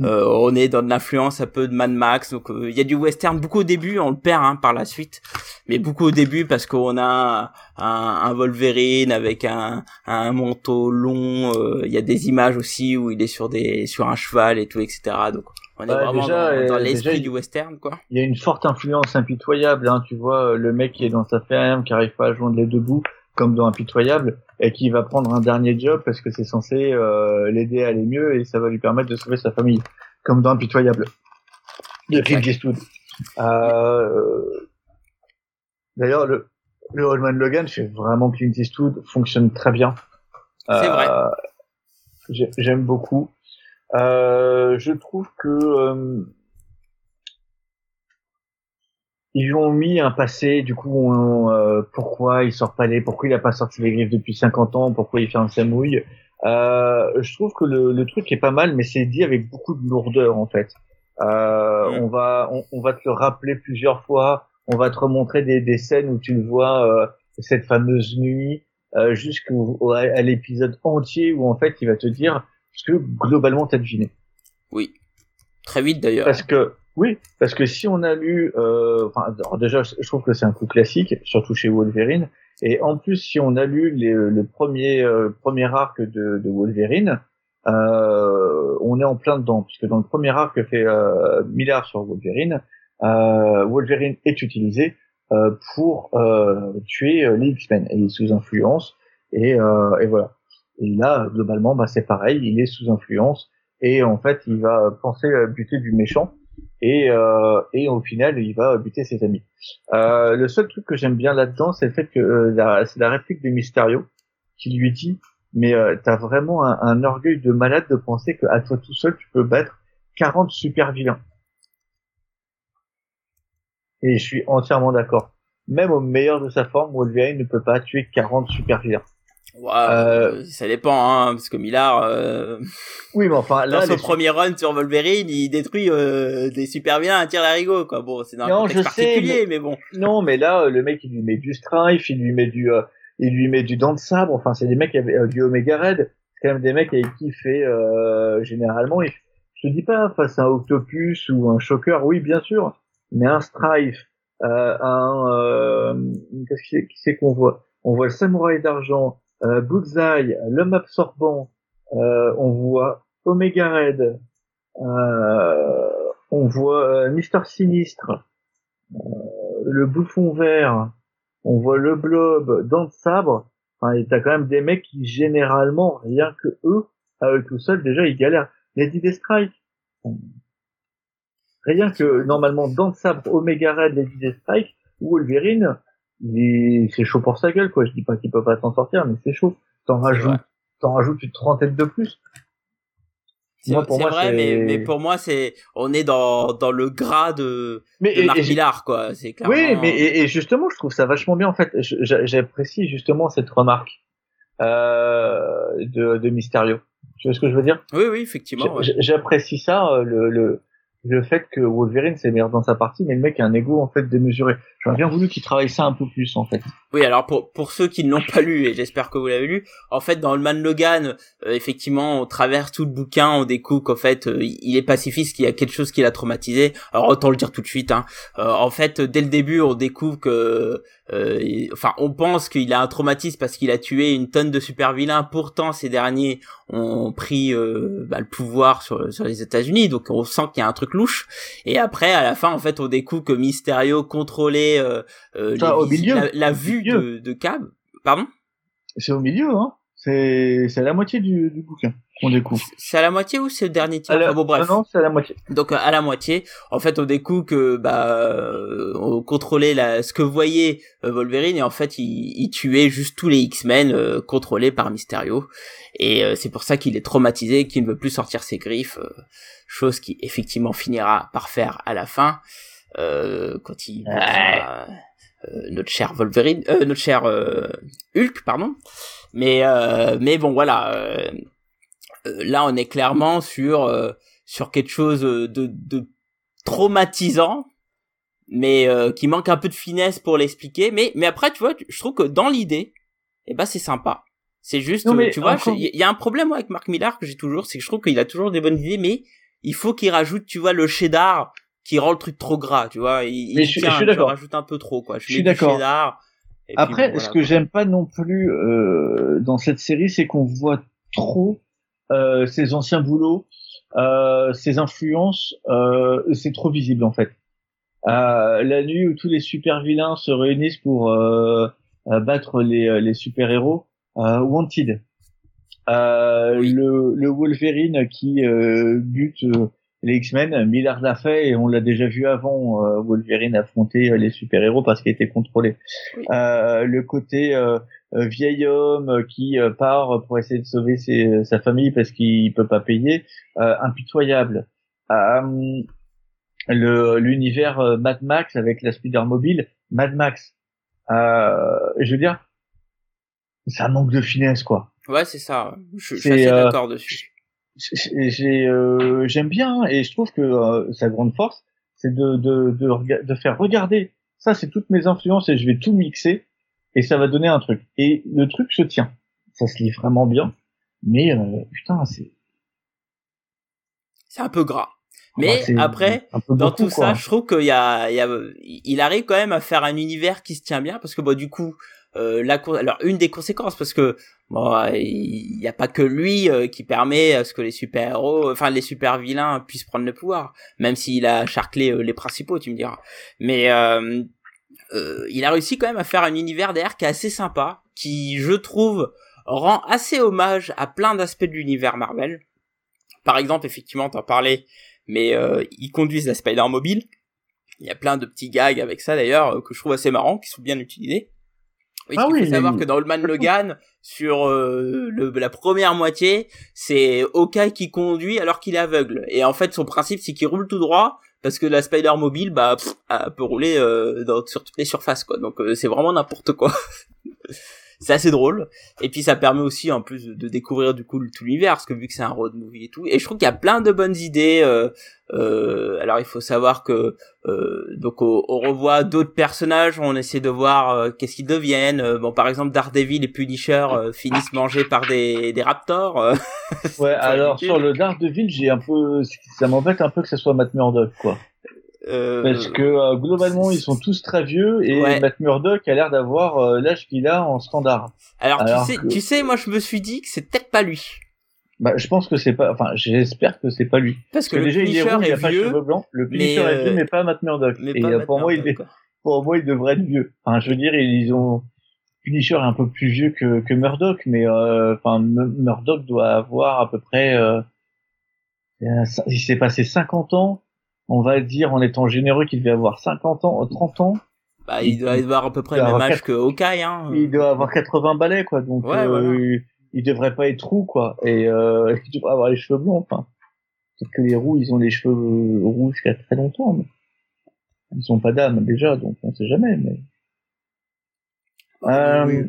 Euh, on est dans de l'influence un peu de Mad Max, donc euh, il y a du western beaucoup au début, on le perd hein, par la suite, mais beaucoup au début parce qu'on a un, un, Wolverine avec un, un manteau long, euh, il y a des images aussi où il est sur des sur un cheval et tout, etc. Donc on est vraiment dans, l'esprit du western, quoi. Il y a une forte influence impitoyable, hein, tu vois, le mec qui est dans sa ferme, qui arrive pas à joindre les deux bouts, comme dans Impitoyable, et qui va prendre un dernier job parce que c'est censé euh, l'aider à aller mieux et ça va lui permettre de sauver sa famille, comme dans Impitoyable de Clint Eastwood. Euh... D'ailleurs, le, le Old Logan fait vraiment Clint Eastwood fonctionne très bien. C'est vrai. Euh, j'aime beaucoup. Euh, je trouve que ils ont mis un passé, du coup, euh, pourquoi il sort pas les, pourquoi il a pas sorti les griffes depuis 50 ans, pourquoi il fait un samouille. Euh, je trouve que le, le, truc est pas mal, mais c'est dit avec beaucoup de lourdeur en fait. Euh, on va on, on, va te le rappeler plusieurs fois. On va te remontrer des, des scènes où tu le vois euh, cette fameuse nuit euh, jusqu'à l'épisode entier où en fait il va te dire ce que globalement t'as deviné. Oui, très vite d'ailleurs. Parce que oui, parce que si on a lu, euh, déjà je trouve que c'est un coup classique, surtout chez Wolverine. Et en plus, si on a lu les, le premier euh, premier arc de, de Wolverine, euh, on est en plein dedans, puisque dans le premier arc que fait euh, sur Wolverine, euh, Wolverine est utilisé euh, pour euh, tuer les X-Men il est sous influence et, et voilà. Et là, globalement, bah, c'est pareil, il est sous influence et en fait, il va penser à buter du méchant et, euh, et au final il va buter ses amis. Euh, le seul truc que j'aime bien là-dedans, c'est le fait que euh, c'est la réplique de Mysterio qui lui dit mais t'as vraiment un, un, orgueil de malade de penser que à toi tout seul tu peux battre 40 super vilains. Et je suis entièrement d'accord. Même au meilleur de sa forme, Wolverine ne peut pas tuer 40 super vilains. Euh, ça dépend, hein, parce que Millard, euh... oui, mais enfin, là, dans son premier run sur Wolverine, il détruit euh, des super bien un tir d'arigot, quoi. Bon, c'est dans un contexte particulier, mais... bon. Non, mais là, le mec, il lui met du strife, il lui met du, euh, il lui met du dent de sabre. Enfin, c'est des mecs avec euh, du Omega Red. C'est quand même des mecs avec qui il fait généralement. Il... Je te dis pas face à un Octopus ou un Shocker, oui, bien sûr, mais un strife, un, qu'est-ce qu'on voit? On voit le Samouraï d'argent euh, Bullseye, l'homme absorbant, euh, on voit Omega Red, euh, on voit euh, Mister Sinistre, le bouffon vert, on voit le blob, dans le sabre. Enfin, t'as quand même des mecs qui généralement, rien que eux, à eux tout seuls, déjà ils galèrent. Lady Deathstrike, rien que normalement dans le sabre, Omega Red, Lady Deathstrike, ou Wolverine, c'est chaud pour sa gueule, quoi. Je dis pas qu'il peut pas s'en sortir, mais c'est chaud. T'en rajoutes, t'en rajoutes une trentaine de plus. C'est vrai, mais, mais pour moi, c'est, on est dans, dans le gras de, mais, de Marc Millard, quoi. C'est clairement... Oui, mais et, justement, je trouve ça vachement bien, en fait. J'apprécie justement cette remarque, euh, de, de Mysterio. Tu vois ce que je veux dire? Oui, oui, effectivement. J'apprécie ça, euh, le, le, le fait que Wolverine c'est meilleur dans sa partie, mais le mec a un ego en fait démesuré. J'aurais bien voulu qu'il travaille ça un peu plus en fait. Oui, alors pour pour ceux qui ne l'ont pas lu et j'espère que vous l'avez lu, en fait dans le Man Logan, euh, effectivement, on traverse tout le bouquin, on découvre qu'en fait euh, il est pacifiste, qu'il y a quelque chose qui l'a traumatisé. Alors autant le dire tout de suite. Hein. Euh, en fait, dès le début, on découvre que, enfin, on pense qu'il a un traumatisme parce qu'il a tué une tonne de super vilains. Pourtant, ces derniers ont pris bah, le pouvoir sur sur les États-Unis, donc on sent qu'il y a un truc louche. Et après, à la fin, en fait, on découvre que Mysterio contrôlait euh, euh milieu. La, vue de, de Cab. Pardon? C'est au milieu, hein. C'est c'est la moitié du, du bouquin qu'on découvre. C'est à la moitié ou c'est le dernier tiers bon, bref. Non, c'est à la moitié. Donc à la moitié, en fait, on découvre que bah euh, on contrôlait la ce que voyait euh, Wolverine et en fait, il, il tuait juste tous les X-Men contrôlés par Mysterio et c'est pour ça qu'il est traumatisé, qu'il ne veut plus sortir ses griffes chose qui effectivement finira par faire à la fin euh, quand il euh, notre cher Wolverine, euh, notre cher euh, Hulk, pardon. Mais mais bon voilà, là on est clairement sur sur quelque chose de, de traumatisant mais qui manque un peu de finesse pour l'expliquer mais mais après tu vois je trouve que dans l'idée eh ben c'est sympa c'est juste tu vois il y, a un problème avec Mark Millar que j'ai toujours c'est que je trouve qu'il a toujours des bonnes idées mais il faut qu'il rajoute, tu vois, le cheddar qui rend le truc trop gras, tu vois. Il, Mais je, suis d'accord. rajoute un peu trop, quoi. Je, suis d'accord. Après, ce que j'aime pas non plus euh, dans cette série, c'est qu'on voit trop euh, ses anciens boulots, euh, ses influences, euh, c'est trop visible en fait. Euh, la nuit où tous les super vilains se réunissent pour euh, battre les, les super héros, Wanted. Euh, le, le, Wolverine qui euh, bute euh, les X-Men, Millard l'a fait et on l'a déjà vu avant Wolverine affronter les super-héros parce qu'il était contrôlé. le côté vieil homme qui part pour essayer de sauver ses, sa famille parce qu'il peut pas payer, impitoyable. le l'univers Mad Max avec la Spider Mobile, Mad Max. je veux dire, ça manque de finesse quoi Ouais, c'est ça. Je, je suis assez d'accord dessus. J'ai, j'aime bien et je trouve que sa grande force, c'est de, de, de, de faire regarder. Ça, c'est toutes mes influences et je vais tout mixer et ça va donner un truc. Et le truc se tient. Ça se lit vraiment bien. Mais putain, c'est c'est un peu gras. Mais après, dans tout ça, je trouve qu'il y a, il, y a, il arrive quand même à faire un univers qui se tient bien parce que bon, du coup, euh, la, alors une des conséquences parce que bon, il n'y a pas que lui euh, qui permet à ce que les super héros, enfin les super vilains puissent prendre le pouvoir, même s'il a charclé euh, les principaux, tu me diras. Mais euh, il a réussi quand même à faire un univers d'air qui est assez sympa, qui je trouve rend assez hommage à plein d'aspects de l'univers Marvel. Par exemple, effectivement, t'en parlais, mais euh, ils conduisent la Spider mobile. Il y a plein de petits gags avec ça d'ailleurs euh, que je trouve assez marrants, qui sont bien utilisés. Oui, ah il faut savoir que dans Man Logan, sur euh, le, la première moitié, c'est Hawkeye qui conduit alors qu'il est aveugle. Et en fait, son principe, c'est qu'il roule tout droit parce que la Spider mobile, bah, peut rouler euh, sur toutes les surfaces, quoi. Donc c'est vraiment n'importe quoi. c'est assez drôle. Et puis ça permet aussi en plus de découvrir du coup tout l'univers parce que vu que c'est un road movie et tout et je trouve qu'il y a plein de bonnes idées euh, euh, alors il faut savoir que euh, donc on, revoit d'autres personnages on essaie de voir qu'est-ce qu'ils deviennent bon par exemple Daredevil et Punisher finissent mangés par des des raptors ouais alors sur le Daredevil j'ai un peu ça m'embête un peu que ce soit Matt Murdock quoi euh, Parce que euh, globalement ils sont tous très vieux et Matt Murdock a l'air d'avoir euh, l'âge qu'il a en standard. Alors, tu sais, tu sais, moi je me suis dit que c'est peut-être pas lui. Bah, je pense que c'est pas, enfin, j'espère que c'est pas lui. Parce que, déjà il est il a pas vieux, cheveux blancs. Le Punisher est vieux, mais pas Matt Murdock. et pour moi, il est, pour moi, il devrait être vieux. Enfin, je veux dire, ils ont, Punisher est un peu plus vieux que, que Murdoch, mais enfin, Murdoch doit avoir à peu près, il s'est passé 50 ans on va dire en étant généreux qu'il devait avoir 50 ans, 30 ans. Bah, il doit avoir à peu près le même âge que Hawkeye, hein. Il doit avoir 80 balais, quoi. Donc, euh, il, devrait pas être roux, quoi. Et euh, il devrait avoir les cheveux blonds, enfin. Peut-être que les roux, ils ont les cheveux rouges jusqu'à très longtemps. Mais... Ils sont pas d'âme, déjà, donc on sait jamais, mais... Euh,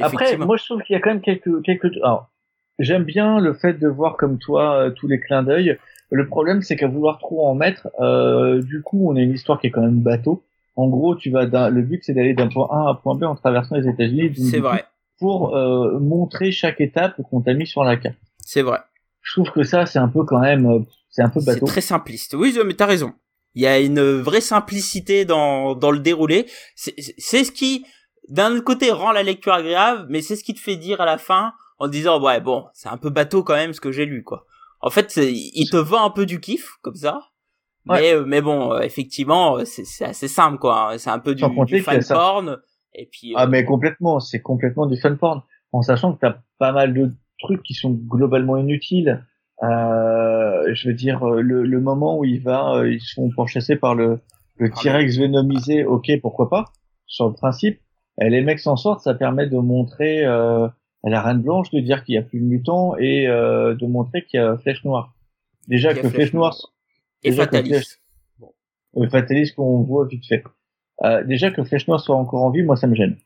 après, moi, je trouve qu'il y a quand même quelques, quelques, alors, j'aime bien le fait de voir comme toi euh, tous les clins d'œil. Le problème, c'est qu'à vouloir trop en mettre, euh, du coup, on a une histoire qui est quand même bateau. En gros, tu vas le but, c'est d'aller d'un point A à un point B en traversant les États-Unis. C'est vrai. Pour euh, montrer chaque étape qu'on t'a mis sur la carte. C'est vrai. Je trouve que ça, c'est un peu quand même, euh, c'est un peu bateau. C'est très simpliste. Oui, mais t'as raison. Il y a une vraie simplicité dans dans le déroulé. C'est ce qui, d'un côté, rend la lecture agréable, mais c'est ce qui te fait dire à la fin en disant ouais bon, c'est un peu bateau quand même ce que j'ai lu quoi. En fait, il te vend un peu du kiff comme ça. Mais, euh, mais bon, euh, effectivement, euh, c'est assez simple quoi. Hein. C'est un peu du, du fan porn. Et puis. Ah mais complètement, c'est complètement du fan porn. En sachant que t'as pas mal de trucs qui sont globalement inutiles. Euh, je veux dire, le, le moment où il va, ils se font pourchasser par le, le ah, T-Rex vénomisé, ok, pourquoi pas, sur le principe. Et les mecs s'en sortent, ça permet de montrer euh, à la Reine Blanche de dire qu'il y a plus de mutants et euh, de montrer qu'il y a Flèche Noire. Déjà que Flèche Noire et Fatalis. Bon. Fatalis qu'on voit vite fait. Euh, déjà que Flèche Noire soit encore en vie, moi ça me gêne.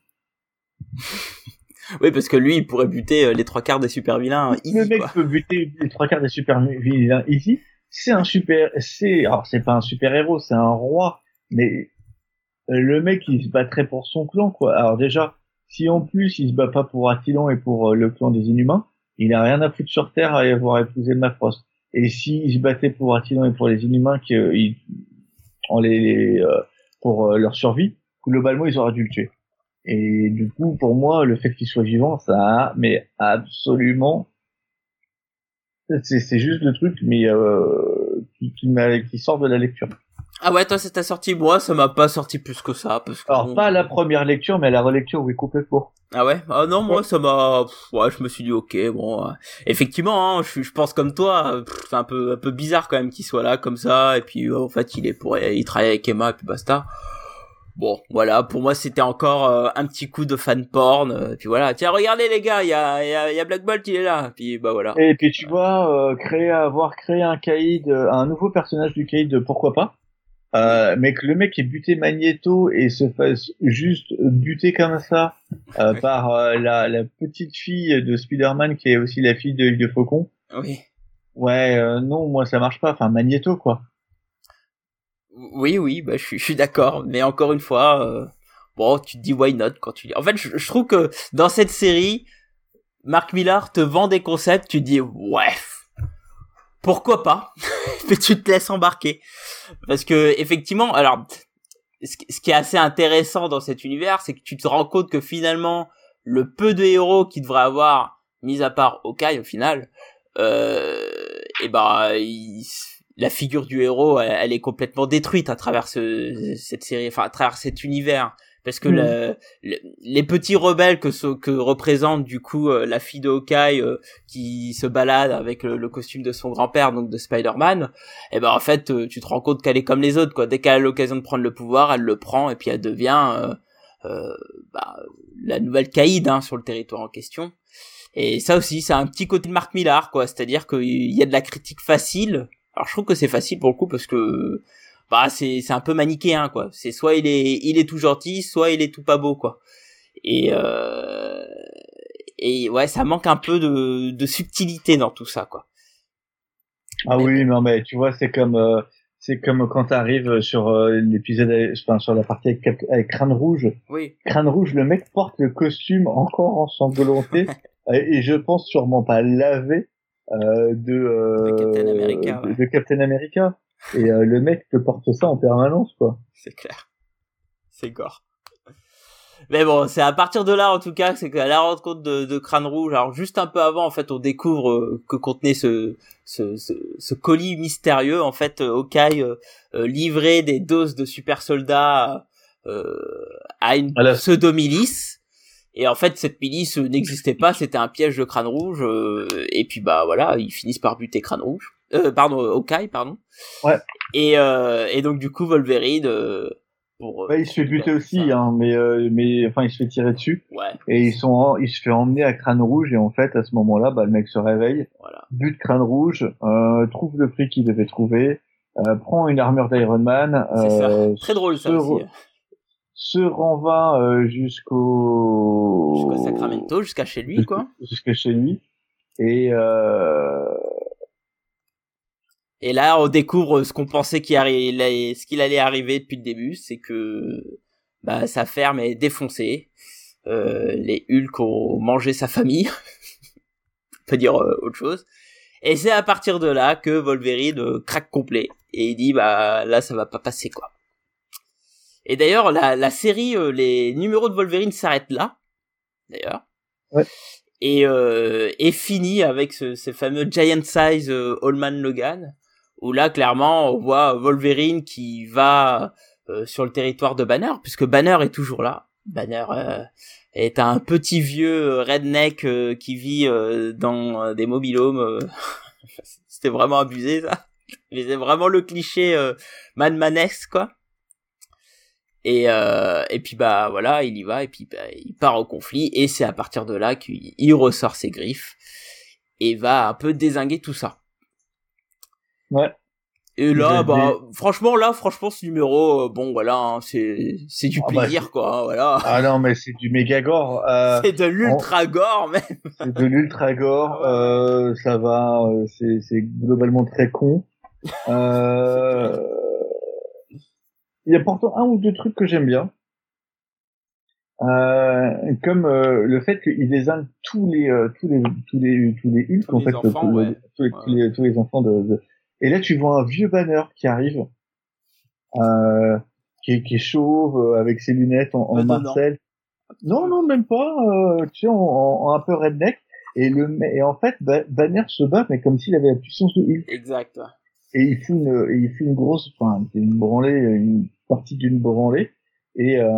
oui, parce que lui, il pourrait buter euh, les trois quarts des super vilains easy. Le mec peut buter les trois quarts des super vilains easy. C'est un super, c'est, alors c'est pas un super héros, c'est un roi, mais le mec il se battrait pour son clan quoi. Alors déjà, si en plus il se bat pas pour Attilan et pour euh, le clan des Inhumains, il a rien à foutre sur Terre à avoir épousé Mafrost. Et s'il se battait pour Attilan et pour les Inhumains, euh, les, euh, pour leur survie, globalement ils auraient dû le tuer. Et du coup, pour moi, le fait qu'il soit vivant, ça a, mais absolument, c'est juste le truc, mais qui sort de la lecture. Ah ouais, toi, c'est ta sortie. Moi, ça m'a pas sorti plus que ça. Parce que Alors, pas la première lecture, mais la relecture, oui, complètement. Ah ouais? Ah non, moi, ça m'a... Ouais, je me suis dit, ok, bon... Effectivement, hein, je, je pense comme toi, c'est un peu, un peu bizarre quand même qu'il soit là, comme ça, et puis, en fait, il est pour... Il travaille avec Emma, et puis basta. Bon, voilà, pour moi, c'était encore euh, un petit coup de fan porn, euh, puis voilà. Tiens, regardez les gars, il y a, y, a, y a Black Bolt, il est là, puis bah voilà. Et puis tu vois, euh, créer, avoir créé un caïd, un nouveau personnage du caïd, pourquoi pas? Euh, mais que le mec ait buté Magneto et se fasse juste buter comme ça euh, par euh, la, la, petite fille de Spider-Man qui est aussi la fille de, de Faucon. Oui. Ouais, euh, non, moi ça marche pas. Enfin, Magneto quoi. Oui, oui, bah, je suis, je suis d'accord. Mais encore une fois, euh, bon, tu te dis why not quand tu dis. En fait, je, je trouve que dans cette série, Mark Millar te vend des concepts, tu te dis ouais, pourquoi pas Mais tu te laisses embarquer. Parce que effectivement, alors ce qui est assez intéressant dans cet univers, c'est que tu te rends compte que finalement le peu de héros qu'il devrait avoir, mis à part Hawkeye au final, euh, et ben la figure du héros, elle, est complètement détruite à travers ce, cette série, enfin à travers cet univers parce que mmh. le, les petits rebelles que que représente du coup euh, la fille de Hawkeye euh, qui se balade avec le, le costume de son grand-père donc de Spider-Man et eh ben en fait euh, tu te rends compte qu'elle est comme les autres quoi. Dès qu'elle a l'occasion de prendre le pouvoir elle le prend et puis elle devient bah, la nouvelle caïd hein, sur le territoire en question. Et ça aussi c'est un petit côté de Mark Millar quoi. C'est-à-dire qu'il y a de la critique facile. Alors je trouve que c'est facile pour le coup parce que bah c'est c'est un peu manichéen quoi. C'est soit il est il est tout gentil soit il est tout pas beau quoi. Et euh, et ouais ça manque un peu de de subtilité dans tout ça quoi. Ah oui non mais tu vois c'est comme euh, c'est comme quand tu arrives sur euh, l'épisode enfin sur la partie avec, avec, crâne rouge. Oui. Crâne rouge le mec porte le costume encore en sanglanté et je pense sûrement pas lavé euh, de, euh, de Captain America, ouais. de Captain America et euh, le mec te porte ça en permanence, quoi. C'est clair. C'est gore. Mais bon, c'est à partir de là, en tout cas, c'est qu'à la rencontre de, de Crâne Rouge, alors juste un peu avant, en fait, on découvre euh, que contenait ce, ce, ce, ce, colis mystérieux. En fait, euh, Hawkeye euh, euh, livrait des doses de super soldats euh, à une voilà. pseudo-milice. Et en fait, cette milice n'existait pas, c'était un piège de Crâne Rouge. et puis, bah voilà, ils finissent par buter Crâne Rouge euh, pardon, Hawkeye, pardon. Ouais. Et, euh, et donc du coup Wolverine. Euh, pour, ouais, il se fait buter aussi, hein, mais euh, mais enfin il se fait tirer dessus. Ouais. Et ils sont, il se fait emmener à Crâne Rouge et en fait à ce moment-là, bah le mec se réveille, voilà. bute Crâne Rouge, euh, trouve le prix qu'il devait trouver, euh, prend une armure d'Iron Man. Euh, Très drôle ça aussi. Se renva euh, jusqu'au jusqu'au Sacramento, jusqu'à chez lui quoi. Jusqu'à chez lui. Et euh, et là, on découvre ce qu'on pensait qu'il allait, ce qu'il allait arriver depuis le début, c'est que bah, sa ferme est défoncée. Euh, les Hulk ont mangé sa famille. on peut dire euh, autre chose. Et c'est à partir de là que Wolverine euh, craque complet et il dit bah là ça va pas passer quoi. Et d'ailleurs la, la série, euh, les numéros de Wolverine s'arrêtent là. D'ailleurs. Ouais. Et, euh, et finit avec ce, ce fameux Giant Size Allman Logan où là clairement on voit Wolverine qui va euh, sur le territoire de Banner puisque Banner est toujours là. Banner euh, est un petit vieux redneck euh, qui vit dans des mobilhomes. C'était vraiment abusé ça. C'est vraiment le cliché Madmanesque quoi. Et et puis bah voilà, il y va et puis bah, il part au conflit et c'est à partir de là qu'il ressort ses griffes et va un peu désinguer tout ça. Ouais. Et là, bah, franchement, là, franchement, ce numéro, euh, bon, voilà, hein, c'est, c'est du Ah, plaisir, bah, quoi, hein, voilà. Ah non, mais c'est du méga gore. Euh, c'est de l'ultra gore, même. c'est de l'ultra gore. Euh, ça va, c'est, c'est globalement très con. Euh, Il y a pourtant un ou deux trucs que j'aime bien. Euh, comme euh, le fait qu'il désigne tous les euh, tous les tous les tous les Hulk Tous en les fait enfants, tous, ouais. tous les, tous les tous les enfants de, de- et là tu vois un vieux banner qui arrive euh, qui, est, qui est chauve euh, avec ses lunettes en, en. Marcel. Non non même pas euh, tu sais en, en- en un peu redneck. Et le et en fait Ba- Banner se bat mais comme s'il avait la puissance de Hulk. Exact. et il fait une et il fait une grosse enfin une branlée une partie d'une branlée. Et euh,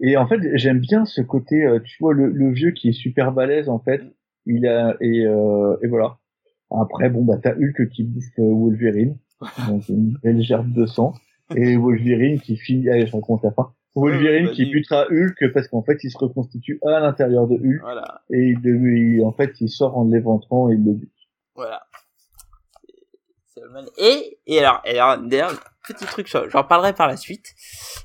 et en fait j'aime bien ce côté euh, tu vois le, le vieux qui est super balèze en fait. Il a et euh, et voilà après bon bah t'as Hulk qui bouffe Wolverine donc une belle gerbe de sang et Wolverine qui finit allez je raconte la fin Wolverine Ouais, qui butera Hulk parce qu'en fait il se reconstitue à l'intérieur de Hulk Voilà. et il, il- en fait il sort en l'éventrant et il le bute Voilà. Et, et alors, et alors d'ailleurs, petit truc, j'en parlerai par la suite.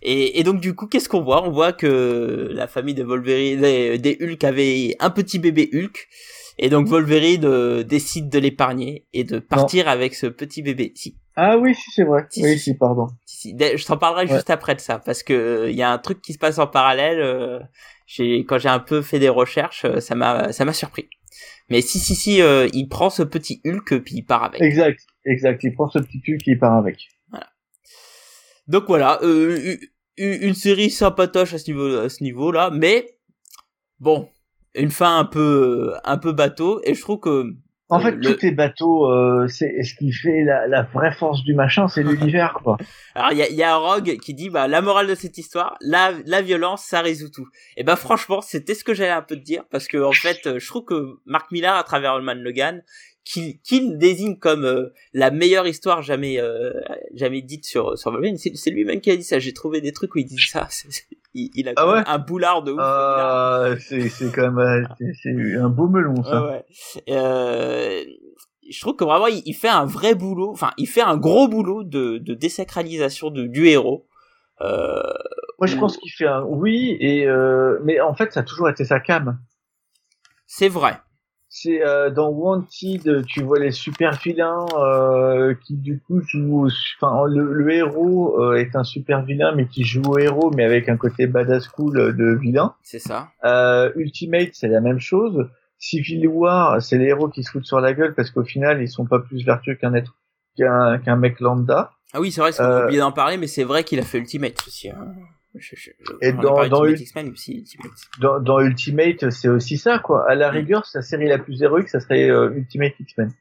Et, et donc du coup, qu'est-ce qu'on voit? On voit que la famille de Wolverine, des, des Hulk avait un petit bébé Hulk. Et donc Wolverine euh, décide de l'épargner et de partir avec ce petit bébé. Si. Ah oui, si c'est vrai. oui, si, pardon. Si, je t'en parlerai juste après de ça parce que il y a un truc qui se passe en parallèle. Euh, j'ai quand j'ai un peu fait des recherches, euh, ça m'a ça m'a surpris. Mais si si si, euh, il prend ce petit Hulk puis il part avec. Exact, exact. Il prend ce petit Hulk et il part avec. Voilà. Donc voilà, euh, une série sympatoche à ce niveau à ce niveau là, mais bon, une fin un peu un peu bateau et je trouve que en fait, tous les bateaux, euh, c'est ce qui fait la, la, vraie force du machin, c'est l'univers, quoi. Alors, il y a, y a un Rogue qui dit, bah, la morale de cette histoire, la, la violence, ça résout tout. Et bah, franchement, c'était ce que j'allais un peu te dire, parce que, en fait, je trouve que Mark Millar, à travers Allman Logan, qu'il désigne comme euh, la meilleure histoire jamais euh, jamais dite sur sur Wolverine. C'est lui-même qui a dit ça. J'ai trouvé des trucs où il dit ça. Il, il, a ah un boulard de ouf ah, c'est quand même euh, c'est un beau melon ça. Ouais, euh, je trouve que vraiment il, fait un vrai boulot. Enfin il fait un gros boulot de, de désacralisation de, du héros. Moi je pense qu'il fait un oui et mais en fait ça a toujours été sa cam. C'est vrai c'est euh, dans Wanted, tu vois les super vilains euh, qui du coup jouent. Enfin, le, héros euh, est un super vilain, mais qui joue au héros, mais avec un côté badass cool de vilain. C'est ça. Ultimate, c'est la même chose. Civil War, c'est les héros qui se foutent sur la gueule parce qu'au final, ils sont pas plus vertueux qu'un être qu'un qu'un mec lambda. Ah oui, c'est vrai, c'est oublié d'en parler, mais c'est vrai qu'il a fait Ultimate aussi. Hein et dans, dans, dans, Ultimate, c'est aussi ça, quoi. À la mm. rigueur, sa série la plus héroïque, ça serait euh, Ultimate X-Men.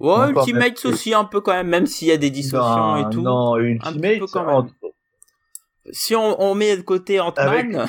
Ouais, Ultimate aussi un peu quand même, même s'il y a des distorsions et tout. Non, Ultimate, quand même. Si on, on, met de côté Ant-Man.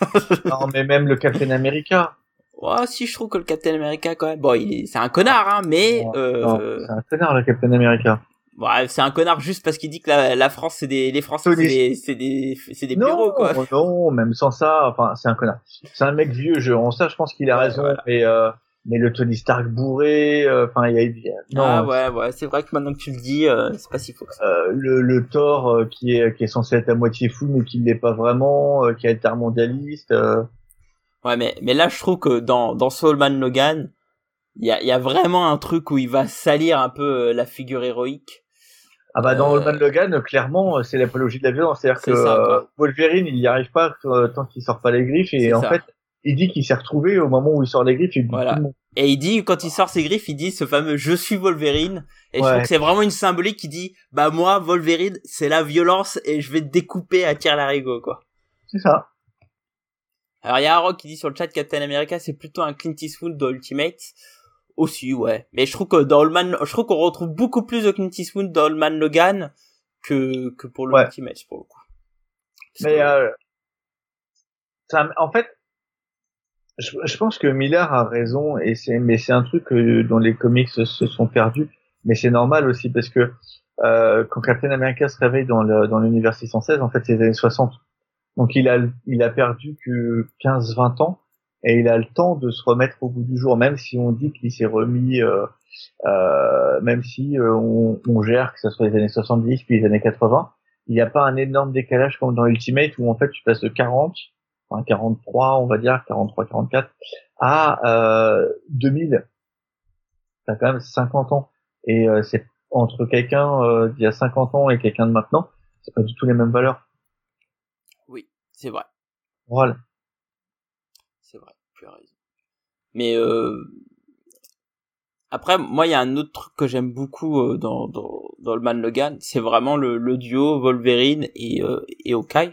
non, mais même le Captain America. Ouais, si je trouve que le Captain America quand même, bon, il c'est un connard, hein, mais. euh... c'est un connard le Captain America. Ouais, c'est un connard juste parce qu'il dit que la, la France c'est des les Français c'est des c'est des c'est des bureaux quoi. Non, même sans ça, enfin c'est un connard. C'est un mec vieux, je en ça je pense qu'il a raison mais euh, mais le Tony Stark bourré, euh, enfin il y a non, Ah ouais ouais, c'est vrai que maintenant que tu le dis, euh, c'est pas si faux. Euh, le le Thor qui est qui est censé être à moitié fou mais qui l'est pas vraiment, qui est mondialiste. Ouais, mais mais là je trouve que dans dans Soulman Logan, il y a, y a vraiment un truc où il va salir un peu la figure héroïque ah bah dans euh... Logan, clairement, c'est l'apologie de la violence. C'est-à-dire que euh, Wolverine, il n'y arrive pas euh, tant qu'il sort pas les griffes. Et en fait, il dit qu'il s'est retrouvé au moment où il sort les griffes. Et, voilà. et il dit, quand il sort ses griffes, il dit ce fameux « je suis Wolverine ». Et je trouve que c'est vraiment une symbolique qui dit « bah moi, Wolverine, c'est la violence et je vais te découper à tir larigot quoi. C'est ça. Alors il y a un rock qui dit sur le chat Captain America, c'est plutôt un Clint Eastwood de Ultimate. Aussi, ouais. Mais je trouve que dans Allman, je trouve qu'on retrouve beaucoup plus de Clint Eastwood dans Allman Logan que, que pour le ouais. Ultimate, pour le coup. mais, euh, ça, en fait, je, je, pense que Miller a raison et c'est, mais c'est un truc dont les comics se, sont perdus. Mais c'est normal aussi parce que, euh, quand Captain America se réveille dans le, dans l'univers 616, en fait, c'est les années 60. Donc il a, il a perdu que 15-20 ans et il a le temps de se remettre au bout du jour, même si on dit qu'il s'est remis, euh, euh, même si euh, on, on, gère que ce soit les années 70 puis les années 80, il n'y a pas un énorme décalage comme dans Ultimate où en fait tu passes de 40, enfin 43 on va dire, 43, 44 à euh, 2000. T'as quand même 50 ans et euh, c'est entre quelqu'un euh, d'il y a 50 ans et quelqu'un de maintenant, c'est pas du tout les mêmes valeurs. Oui, c'est vrai. Voilà. Mais euh, après, moi, il y a un autre truc que j'aime beaucoup euh, dans, dans, le Man Logan, c'est vraiment le, duo Wolverine et, euh, et Hawkeye.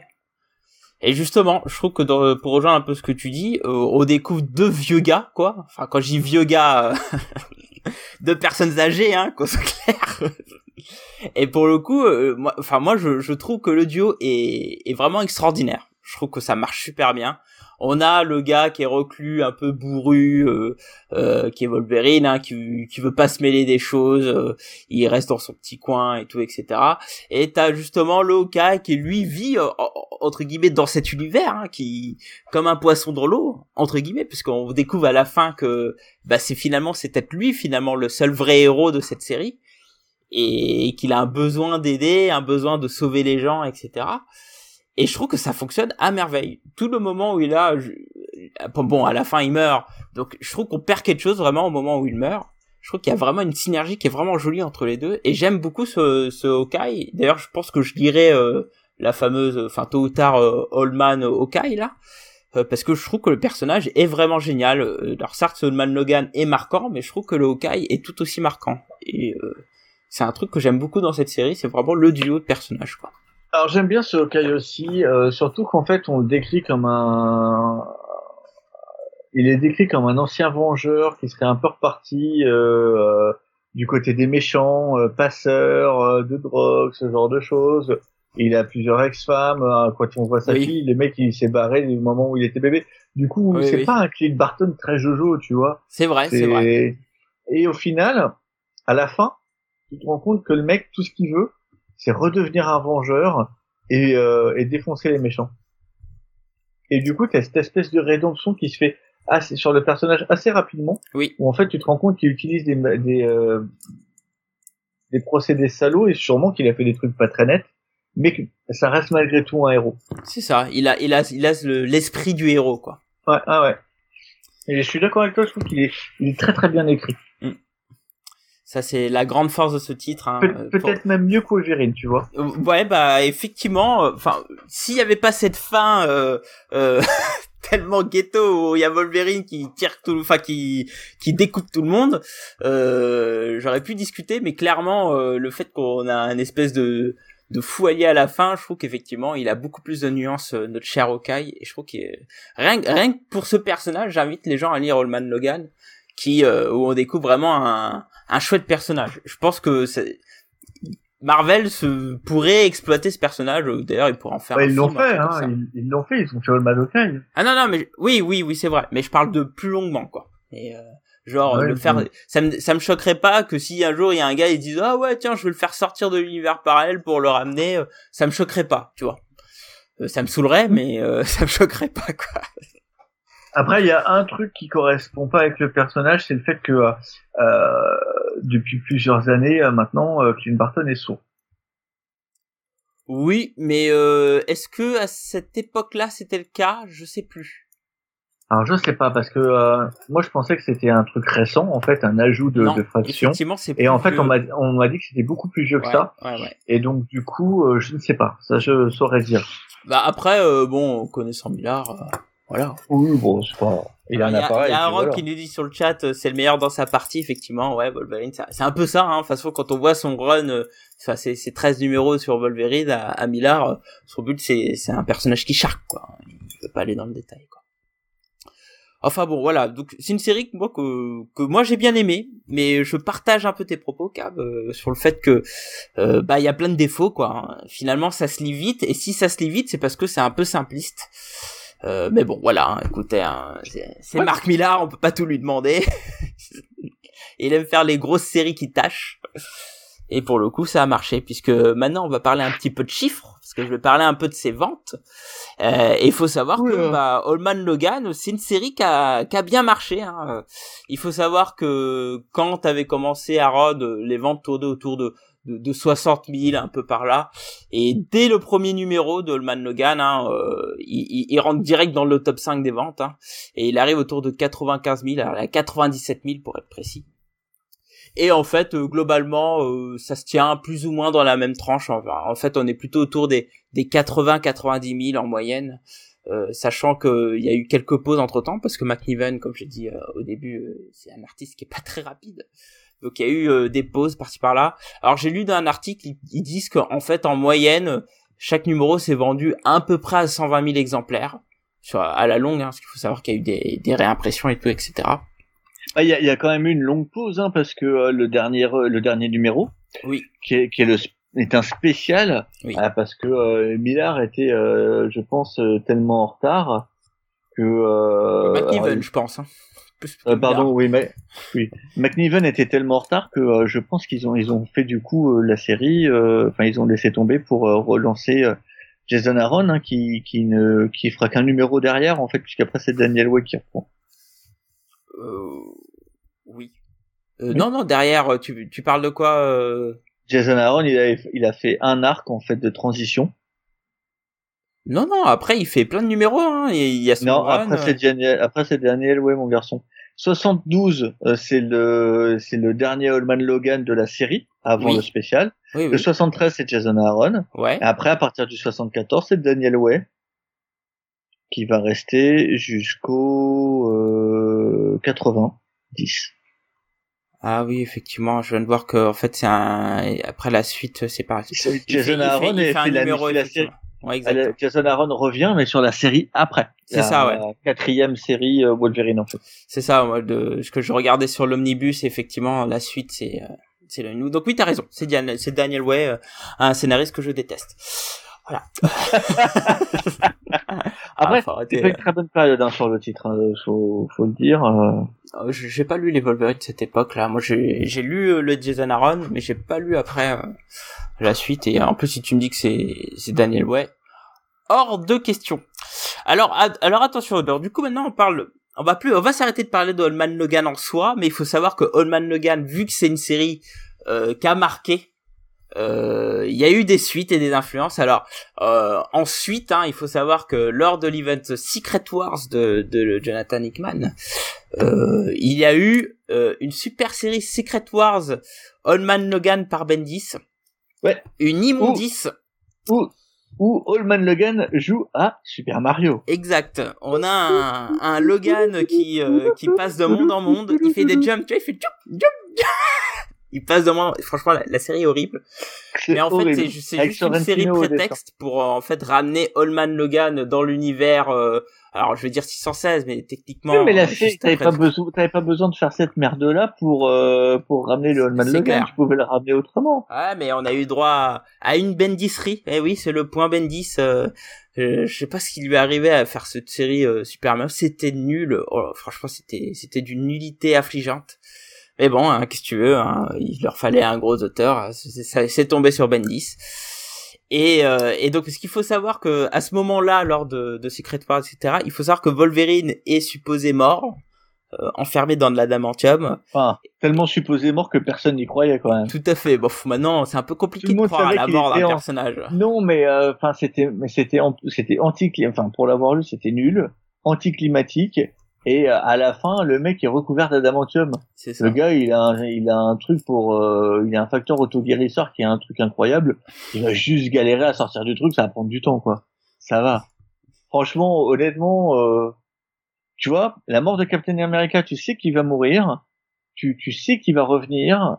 Et justement, je trouve que dans, pour rejoindre un peu ce que tu dis, euh, on découvre deux vieux gars, quoi. Enfin, quand je dis vieux gars, euh, deux personnes âgées, hein, qu'on soit clair. et pour le coup, moi, moi, je, trouve que le duo est vraiment extraordinaire. Je trouve que ça marche super bien on a le gars qui est reclus, un peu bourru, euh, euh, qui est Wolverine, hein, qui, qui veut pas se mêler des choses, euh, il reste dans son petit coin et tout, etc. Et t'as justement le gars qui lui vit entre guillemets dans cet univers, hein, qui comme un poisson dans l'eau, entre guillemets, puisqu'on découvre à la fin que bah c'est finalement c'est peut-être lui finalement le seul vrai héros de cette série. et qu'il a un besoin d'aider, un besoin de sauver les gens, etc. Et je trouve que ça fonctionne à merveille. Tout le moment où il a, bon, à la fin il meurt, donc je trouve qu'on perd quelque chose vraiment au moment où il meurt. Je trouve qu'il y a vraiment une synergie qui est vraiment jolie entre les deux, et j'aime beaucoup ce, ce Hawkeye. D'ailleurs, je pense que je dirais euh, la fameuse, enfin tôt ou tard, euh, Hawkeye là, euh, parce que je trouve que le personnage est vraiment génial. Euh, alors certes, Allman Logan est marquant, mais je trouve que le Hawkeye est tout aussi marquant. Et euh, c'est un truc que j'aime beaucoup dans cette série, c'est vraiment le duo de personnages quoi. Alors j'aime bien ce Hawkeye aussi, surtout qu'en fait on le décrit comme un, il est décrit comme un ancien vengeur qui serait un peu reparti euh, du côté des méchants, euh, passeurs de drogue, ce genre de choses. Il a plusieurs ex-femmes. Hein, quand on voit sa fille, les mecs, il s'est barré du moment où il était bébé. Du coup, c'est pas un Clint Barton très jojo, tu vois. C'est vrai, c'est vrai. Et au final, à la fin, tu te rends compte que le mec, tout ce qu'il veut, c'est redevenir un vengeur et, euh, et défoncer les méchants. Et du coup, t'as cette espèce de rédemption qui se fait assez, sur le personnage assez rapidement. Oui. Où en fait, tu te rends compte qu'il utilise des, des, euh, des procédés salauds et sûrement qu'il a fait des trucs pas très nets mais que ça reste malgré tout un héros. C'est ça, il a, il a, il a l'esprit du héros, quoi. Ouais, ah ouais. Et je suis d'accord avec toi, je trouve qu'il est, il est très très bien écrit. Mm. Ça, c'est la grande force de ce titre. Hein, Peut-être même mieux qu'Olverine, tu vois. Euh, ouais, bah effectivement. Euh, enfin, s'il y avait pas cette fin euh, euh, tellement ghetto où il y a Wolverine qui tire tout, enfin qui qui découpe tout le monde, euh, j'aurais pu discuter. Mais clairement, le fait qu'on a un espèce de de fou allié à la fin, je trouve qu'effectivement, il a beaucoup plus de nuances, euh, notre cher Hawkeye, et je trouve qu'il rien, rien que pour ce personnage, j'invite les gens à lire Allman Logan, qui, euh, où on découvre vraiment un, un chouette personnage. Je pense que Marvel se pourrait exploiter ce personnage. Euh, d'ailleurs, ils pourraient en faire. Ils l'ont fait, hein. Ils l'ont fait. Ils ont fait Allman Hawkeye. Ah non non, mais oui oui oui c'est vrai. Mais je parle de plus longuement quoi. Et Genre le faire, ça me ça me choquerait pas que si un jour il y a un gars il dise ah ouais tiens je vais le faire sortir de l'univers parallèle pour le ramener, euh, ça me choquerait pas, tu vois. Euh, ça me saoulerait mais euh, ça me choquerait pas quoi. Après il y a un truc qui correspond pas avec le personnage, c'est le fait que depuis plusieurs années maintenant Clint Barton est sourd. Oui, mais est-ce que à cette époque-là c'était le cas? Je sais plus. Alors je sais pas parce que euh, moi je pensais que c'était un truc récent en fait un ajout de, de fraction et en fait on m'a on m'a dit que c'était beaucoup plus vieux que ça et donc du coup euh, je ne sais pas ça je saurais dire. Bah après euh, bon connaissant Millard voilà. Oui bon c'est pas il a un appareil. Il y a un rock qui nous dit sur le chat c'est le meilleur dans sa partie effectivement ouais Wolverine c'est un peu ça hein de toute façon quand on voit son run enfin c'est c'est 13 numéros sur Wolverine à, à Millard son but c'est c'est un personnage qui charque quoi il peut pas aller dans le détail quoi. Enfin bon, voilà. Donc c'est une série que moi que, que moi j'ai bien aimé, mais je partage un peu tes propos, Cab, euh, sur le fait que euh, bah il y a plein de défauts quoi. Hein. Finalement, ça se lit vite, et si ça se lit vite, c'est parce que c'est un peu simpliste. Euh, mais bon, voilà. Hein, écoutez, hein, c'est Marc Millar, on peut pas tout lui demander. Il aime faire les grosses séries qui tâchent. Et pour le coup, ça a marché, puisque maintenant on va parler un petit peu de chiffres, parce que je vais parler un peu de ses ventes. Euh, et il faut savoir que bah, Allman Logan, c'est une série qui a, qui a bien marché. Hein. Il faut savoir que quand avait commencé à Rod, les ventes tournaient autour de, de, de 60 000, un peu par là. Et dès le premier numéro de Allman Logan, hein, euh, il, rentre direct dans le top 5 des ventes. Hein, et il arrive autour de 95 000, alors, à 97 000 pour être précis. Et en fait, euh, globalement, euh, ça se tient plus ou moins dans la même tranche. En fait, on est plutôt autour des, des 80-90 000 en moyenne. Euh, sachant qu'il y a eu quelques pauses entre temps parce que McNiven, comme j'ai dit au début, c'est un artiste qui est pas très rapide. Donc il y a eu des pauses par-ci par-là. Alors j'ai lu dans un article, ils, disent qu'en fait en moyenne, chaque numéro s'est vendu à peu près à 120 000 exemplaires sur à la longue, hein, parce qu'il faut savoir qu'il y a eu des, des réimpressions et tout, etc. Ah, il y, a, y, a, quand même eu une longue pause, hein, parce que euh, le dernier euh, le dernier numéro, oui, qui est, qui est le est un spécial, oui. Ah, parce que euh, Millard était, je pense, tellement en retard que. McNiven, je pense. Hein. Pardon, oui, mais oui, McNiven était tellement en retard que je pense qu'ils ont ils ont fait du coup la série, enfin ils ont laissé tomber pour relancer. Jason Aaron hein, qui qui ne qui fera qu'un numéro derrière en fait puisqu'après c'est Daniel Way qui reprend. Euh, oui. Euh, non, non, derrière, tu, tu parles de quoi euh... Jason Aaron, il a, il a fait un arc en fait de transition. Non, non, après il fait plein de numéros. Hein. Il y a son non, run, après c'est Daniel, après c'est Daniel, ouais mon garçon. 72, euh, c'est le c'est le dernier Allman Logan de la série avant Oui. le spécial. Oui, Le oui. 73, c'est Jason Aaron. Ouais. Et après, à partir du 74, c'est Daniel Way qui va rester jusqu'au euh, 90. Ah oui, effectivement, je viens de voir que en fait c'est un. Après la suite, c'est pareil. Il fait- Jason fait- Aaron et fait un fait la, numéro, la série. Ouais, Elle- exact. Jason Aaron revient, mais sur la série après. C'est ça, ouais. La quatrième série euh, Wolverine en fait. C'est ça, moi, de ce que je regardais sur l'omnibus, effectivement, la suite, c'est euh, c'est le nous. Donc oui, t'as raison. C'est Diane- c'est Daniel Way, euh, un scénariste que je déteste. Voilà. Après, Ah, arrêter, C'est pas une très bonne période hein, sur le titre, hein, faut, faut le dire. euh. euh, j'ai pas lu les Wolverine de cette époque-là. Moi, j'ai lu euh, le Jason Aaron, mais j'ai pas lu après euh, la suite. Et en plus, si tu me dis que c'est Daniel Way, hors de question. Alors, ad- alors attention. Alors, du coup, maintenant, on parle. On va plus, on va s'arrêter de parler de Holman Logan en soi, mais il faut savoir que Holman Logan, vu que c'est une série euh, qui a marqué, euh, il y a eu des suites et des influences. Alors, euh, ensuite, hein, il faut savoir que lors de l'event Secret Wars de, de Jonathan Hickman, euh, il y a eu euh, une super série Secret Wars Holman Logan par Bendis. Ouais. Une immondice. Où, où Allman Logan joue à Super Mario. Exact. On a un, un Logan qui euh, qui passe de monde en monde. Il fait des jumps, tu vois, il fait jump, jump, jump. Il passe de monde. Franchement, la, la série est horrible. Mais en fait, horrible. c'est juste une série prétexte pour euh, en fait ramener Holman Logan dans l'univers. euh, alors, je vais dire 616, mais techniquement. Oui, mais la euh, série, t'avais pas besoin, t'avais pas besoin de faire cette merde-là pour, euh, pour ramener le C'est Logan. clair. Tu pouvais le ramener autrement. Ouais, mais on a eu droit à, à une Bendisserie. Eh oui, c'est le point Bendis. Euh, euh, je sais pas ce qui lui est arrivé à faire cette série Superman. C'était nul. Oh, franchement, c'était c'était d'une nullité affligeante. Mais bon, hein, qu'est-ce que tu veux hein, Il leur fallait un gros auteur. C'est- c'est tombé sur Bendis. Et, euh, et donc, ce qu'il faut savoir que à ce moment-là, lors de, de Secret Wars, etc., il faut savoir que Wolverine est supposé mort, euh, enfermé dans de l'adamantium. Enfin, tellement supposé mort que personne n'y croyait quand même. Tout à fait. Bon, pff, maintenant, c'est un peu compliqué de croire à la mort d'un en- personnage. Non, mais euh, enfin c'était, mais c'était, c'était anti, enfin pour l'avoir lu, c'était nul, anticlimatique. Et euh, à la fin, le mec est recouvert d'adamantium. C'est ça. Le gars, il a, un, il a un truc pour, euh, il a un facteur autoguérisseur qui est un truc incroyable. Il va juste galérer à sortir du truc, ça va prendre du temps, quoi. Ça va. Franchement, honnêtement, euh, tu vois, la mort de Captain America, tu sais qu'il va mourir, tu, tu sais qu'il va revenir,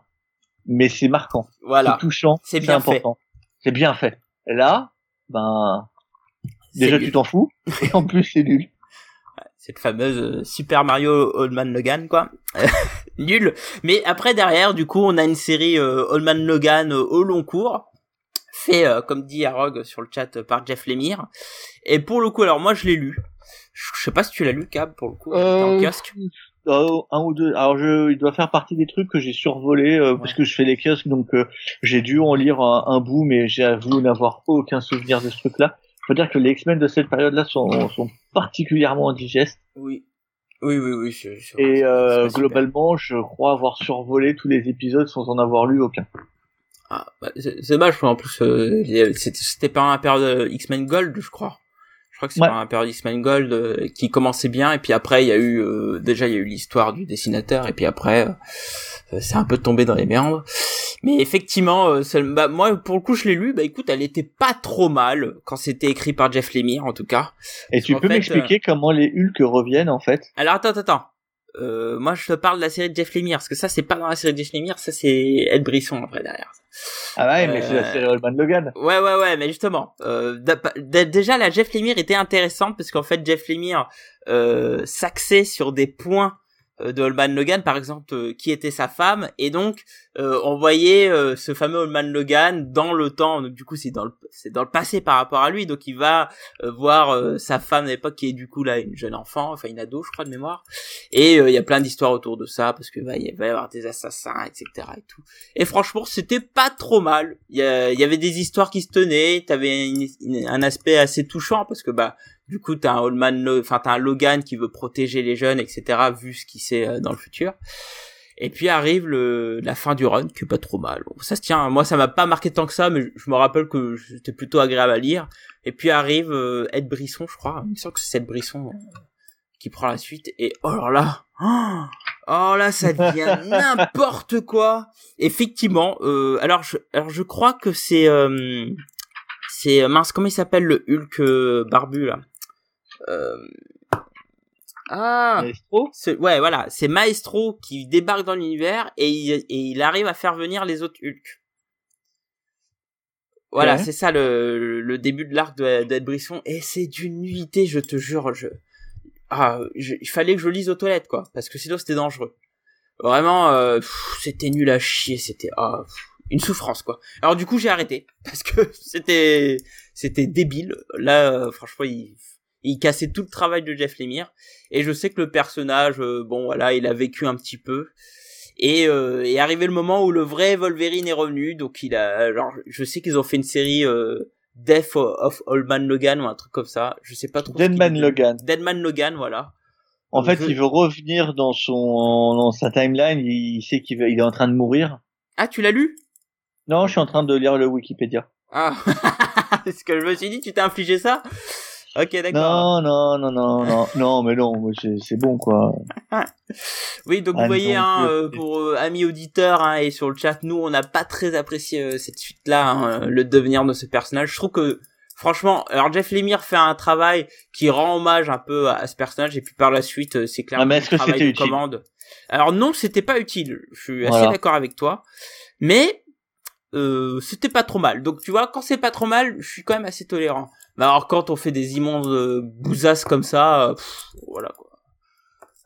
mais c'est marquant, Voilà. c'est touchant, C'est bien fait. important, c'est bien fait. Là, ben, déjà tu t'en fous, et en plus c'est nul. Cette fameuse euh, Super Mario Oldman Logan, quoi. Nul. Mais après, derrière, du coup, on a une série euh, Oldman Logan euh, au long cours. Fait, euh, comme dit Arog sur le chat, euh, par Jeff Lemire. Et pour le coup, alors moi, je l'ai lu. Je sais pas si tu l'as lu, Cab, pour le coup. était en Euh, kiosque. Euh, un ou deux. Alors je, il doit faire partie des trucs que j'ai survolés euh, parce que je fais les kiosques, donc euh, j'ai dû en lire un, un bout, mais j'avoue n'avoir aucun souvenir de ce truc-là. Faut dire que les X-Men de cette période-là sont, sont particulièrement indigestes Oui. Oui, oui, oui. et euh, globalement, je crois avoir survolé tous les épisodes sans en avoir lu aucun. Ah, bah, c'est dommage, en plus, euh, c'était pas un période euh, X-Men Gold, je crois. Je crois que c'est Ouais. un période X-Men Gold euh, qui commençait bien, et puis après, il y a eu, euh, déjà, il y a eu l'histoire du dessinateur, et puis après, euh, c'est un peu tombé dans les méandres. Mais effectivement, euh, bah, moi, pour le coup, je l'ai lu, bah écoute, elle était pas trop mal, quand c'était écrit par Jeff Lemire, en tout cas. Et tu peux m'expliquer comment les Hulk reviennent en fait? Alors, attends, attends, attends. Euh, moi, je te parle de la série de Jeff Lemire, parce que ça, c'est pas dans la série de Jeff Lemire, ça, c'est Ed Brisson, après, derrière. Ah ouais, mais c'est la Euh, série Allman Logan. Ouais, ouais, ouais, mais justement, euh, déjà la Jeff Lemire était intéressante parce qu'en fait Jeff Lemire euh, s'axait sur des points de Holman Logan, par exemple, euh, qui était sa femme, et donc euh, on voyait euh, ce fameux Holman Logan dans le temps. Donc du coup, c'est dans le c'est dans le passé par rapport à lui, donc il va euh, voir euh, sa femme à l'époque qui est du coup là une jeune enfant, enfin une ado, je crois de mémoire. Et euh, il y a plein d'histoires autour de ça parce que bah, il va y avoir des assassins, etc. et tout. Et franchement, c'était pas trop mal. Il y, y avait des histoires qui se tenaient. T'avais un aspect assez touchant parce que bah du coup t'as un Oldman, enfin t'as un Logan qui veut protéger les jeunes, etc. Vu ce qui sait euh, dans le futur. Et puis arrive le, la fin du run, qui est pas trop mal. ça se tient. Moi, ça m'a pas marqué tant que ça, mais je me rappelle que c'était plutôt agréable à lire. Et puis arrive euh, Ed Brisson, je crois. Il me semble que c'est Ed Brisson euh, qui prend la suite. Et oh là là, oh là, ça devient n'importe quoi. Effectivement. Euh, alors, je, alors je crois que c'est, euh, c'est mince. Comment il s'appelle le Hulk barbu là? Ah, Maestro ouais, voilà, c'est Maestro qui débarque dans l'univers et il, arrive à faire venir les autres Hulk. Voilà, c'est ça le, le, début de l'arc d'Ed Brisson et c'est d'une nuitée, je te jure. Je... Ah, il fallait que je lise aux toilettes quoi, parce que sinon c'était dangereux. Vraiment, euh, c'était nul à chier, c'était ah, une souffrance quoi. Alors du coup j'ai arrêté parce que c'était c'était débile. Là, euh, franchement, il il cassait tout le travail de Jeff Lemire. Et je sais que le personnage euh, bon voilà il a vécu un petit peu. Et euh, est arrivé le moment où le vrai Wolverine est revenu. Donc il a alors je sais qu'ils ont fait une série euh, Death of Old Man Logan ou un truc comme ça. Je sais pas trop Deadman Logan. Deadman Logan voilà. En fait il veut revenir dans son dans sa timeline. Il sait qu'il il est en train de mourir. Ah tu l'as lu? Non je suis en train de lire le Wikipédia. Ah c'est ce que je me suis dit. Tu t'es infligé ça? Ok, d'accord. Non, non, non, non, non, non, mais non, c'est bon, quoi. oui, donc vous voyez, hein, euh, pour euh, amis auditeurs hein, et sur le chat, nous, on n'a pas très apprécié euh, cette suite-là, hein, le devenir de ce personnage. Je trouve que, franchement, alors Jeff Lemire fait un travail qui rend hommage un peu à, ce personnage, et puis par la suite, c'est clairement ah, mais que utile commande. Alors non, c'était pas utile. Je suis assez d'accord avec toi, mais euh, c'était pas trop mal. Donc tu vois, quand c'est pas trop mal, je suis quand même assez tolérant. Mais alors quand on fait des immenses euh, bousasses comme ça, euh, voilà quoi.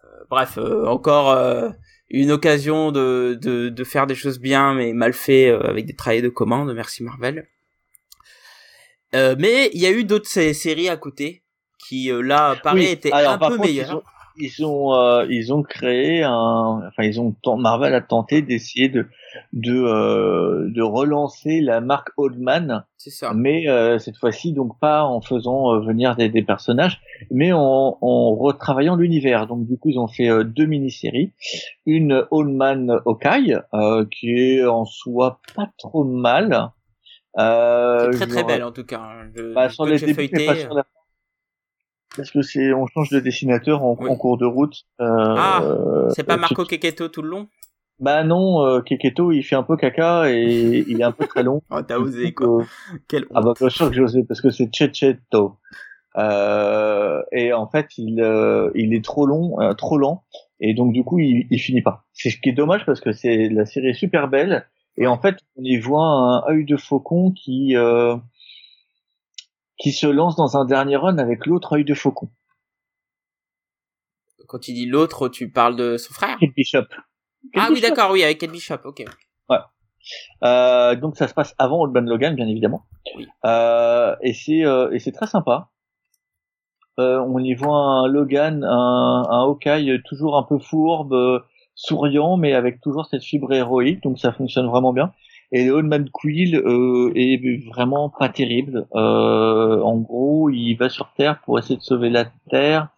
Euh, bref, encore une occasion de, de, de, faire des choses bien mais mal fait avec des travails de commande. Merci Marvel. mais il y a eu d'autres séries à côté qui là pareil étaient un peu meilleures. Ils ont, ils ont, créé un, enfin ils ont Marvel a tenté d'essayer de de euh, de relancer la marque Oldman ça. mais euh, cette fois-ci donc pas en faisant euh, venir des, des, personnages mais en, en retravaillant l'univers. Donc du coup ils ont fait deux mini-séries. Une Oldman Okai qui est en soi pas trop mal. Euh, très très belle en tout cas bah, sur les débuts, pas sur la... parce que c'est on change de dessinateur en, en cours de route ah c'est pas Marco Keketo tout le long? Bah non, euh, Keketo, il fait un peu caca et il est un peu très long. oh, t'as osé quoi. Quel ah bah bien sûr que j'ai osé parce que c'est Checheto. Euh, et en fait, il euh, il est trop long, euh, trop lent et donc du coup, il, il finit pas. C'est ce qui est dommage parce que c'est la série est super belle et en fait, on y voit un œil de faucon qui euh, qui se lance dans un dernier run avec l'autre œil de faucon. Quand tu dis l'autre, tu parles de son frère? Kate Bishop ah oui, d'accord, oui, avec Kate Bishop, ok. Ouais. Euh, donc ça se passe avant Old Man Logan, bien évidemment. Oui. Euh, et c'est euh, et c'est très sympa. Euh, on y voit un Logan, un, un Hawkeye toujours un peu fourbe, euh, souriant, mais avec toujours cette fibre héroïque, donc ça fonctionne vraiment bien. Et Old Man Quill euh, est vraiment pas terrible. en gros, il va sur Terre pour essayer de sauver la Terre.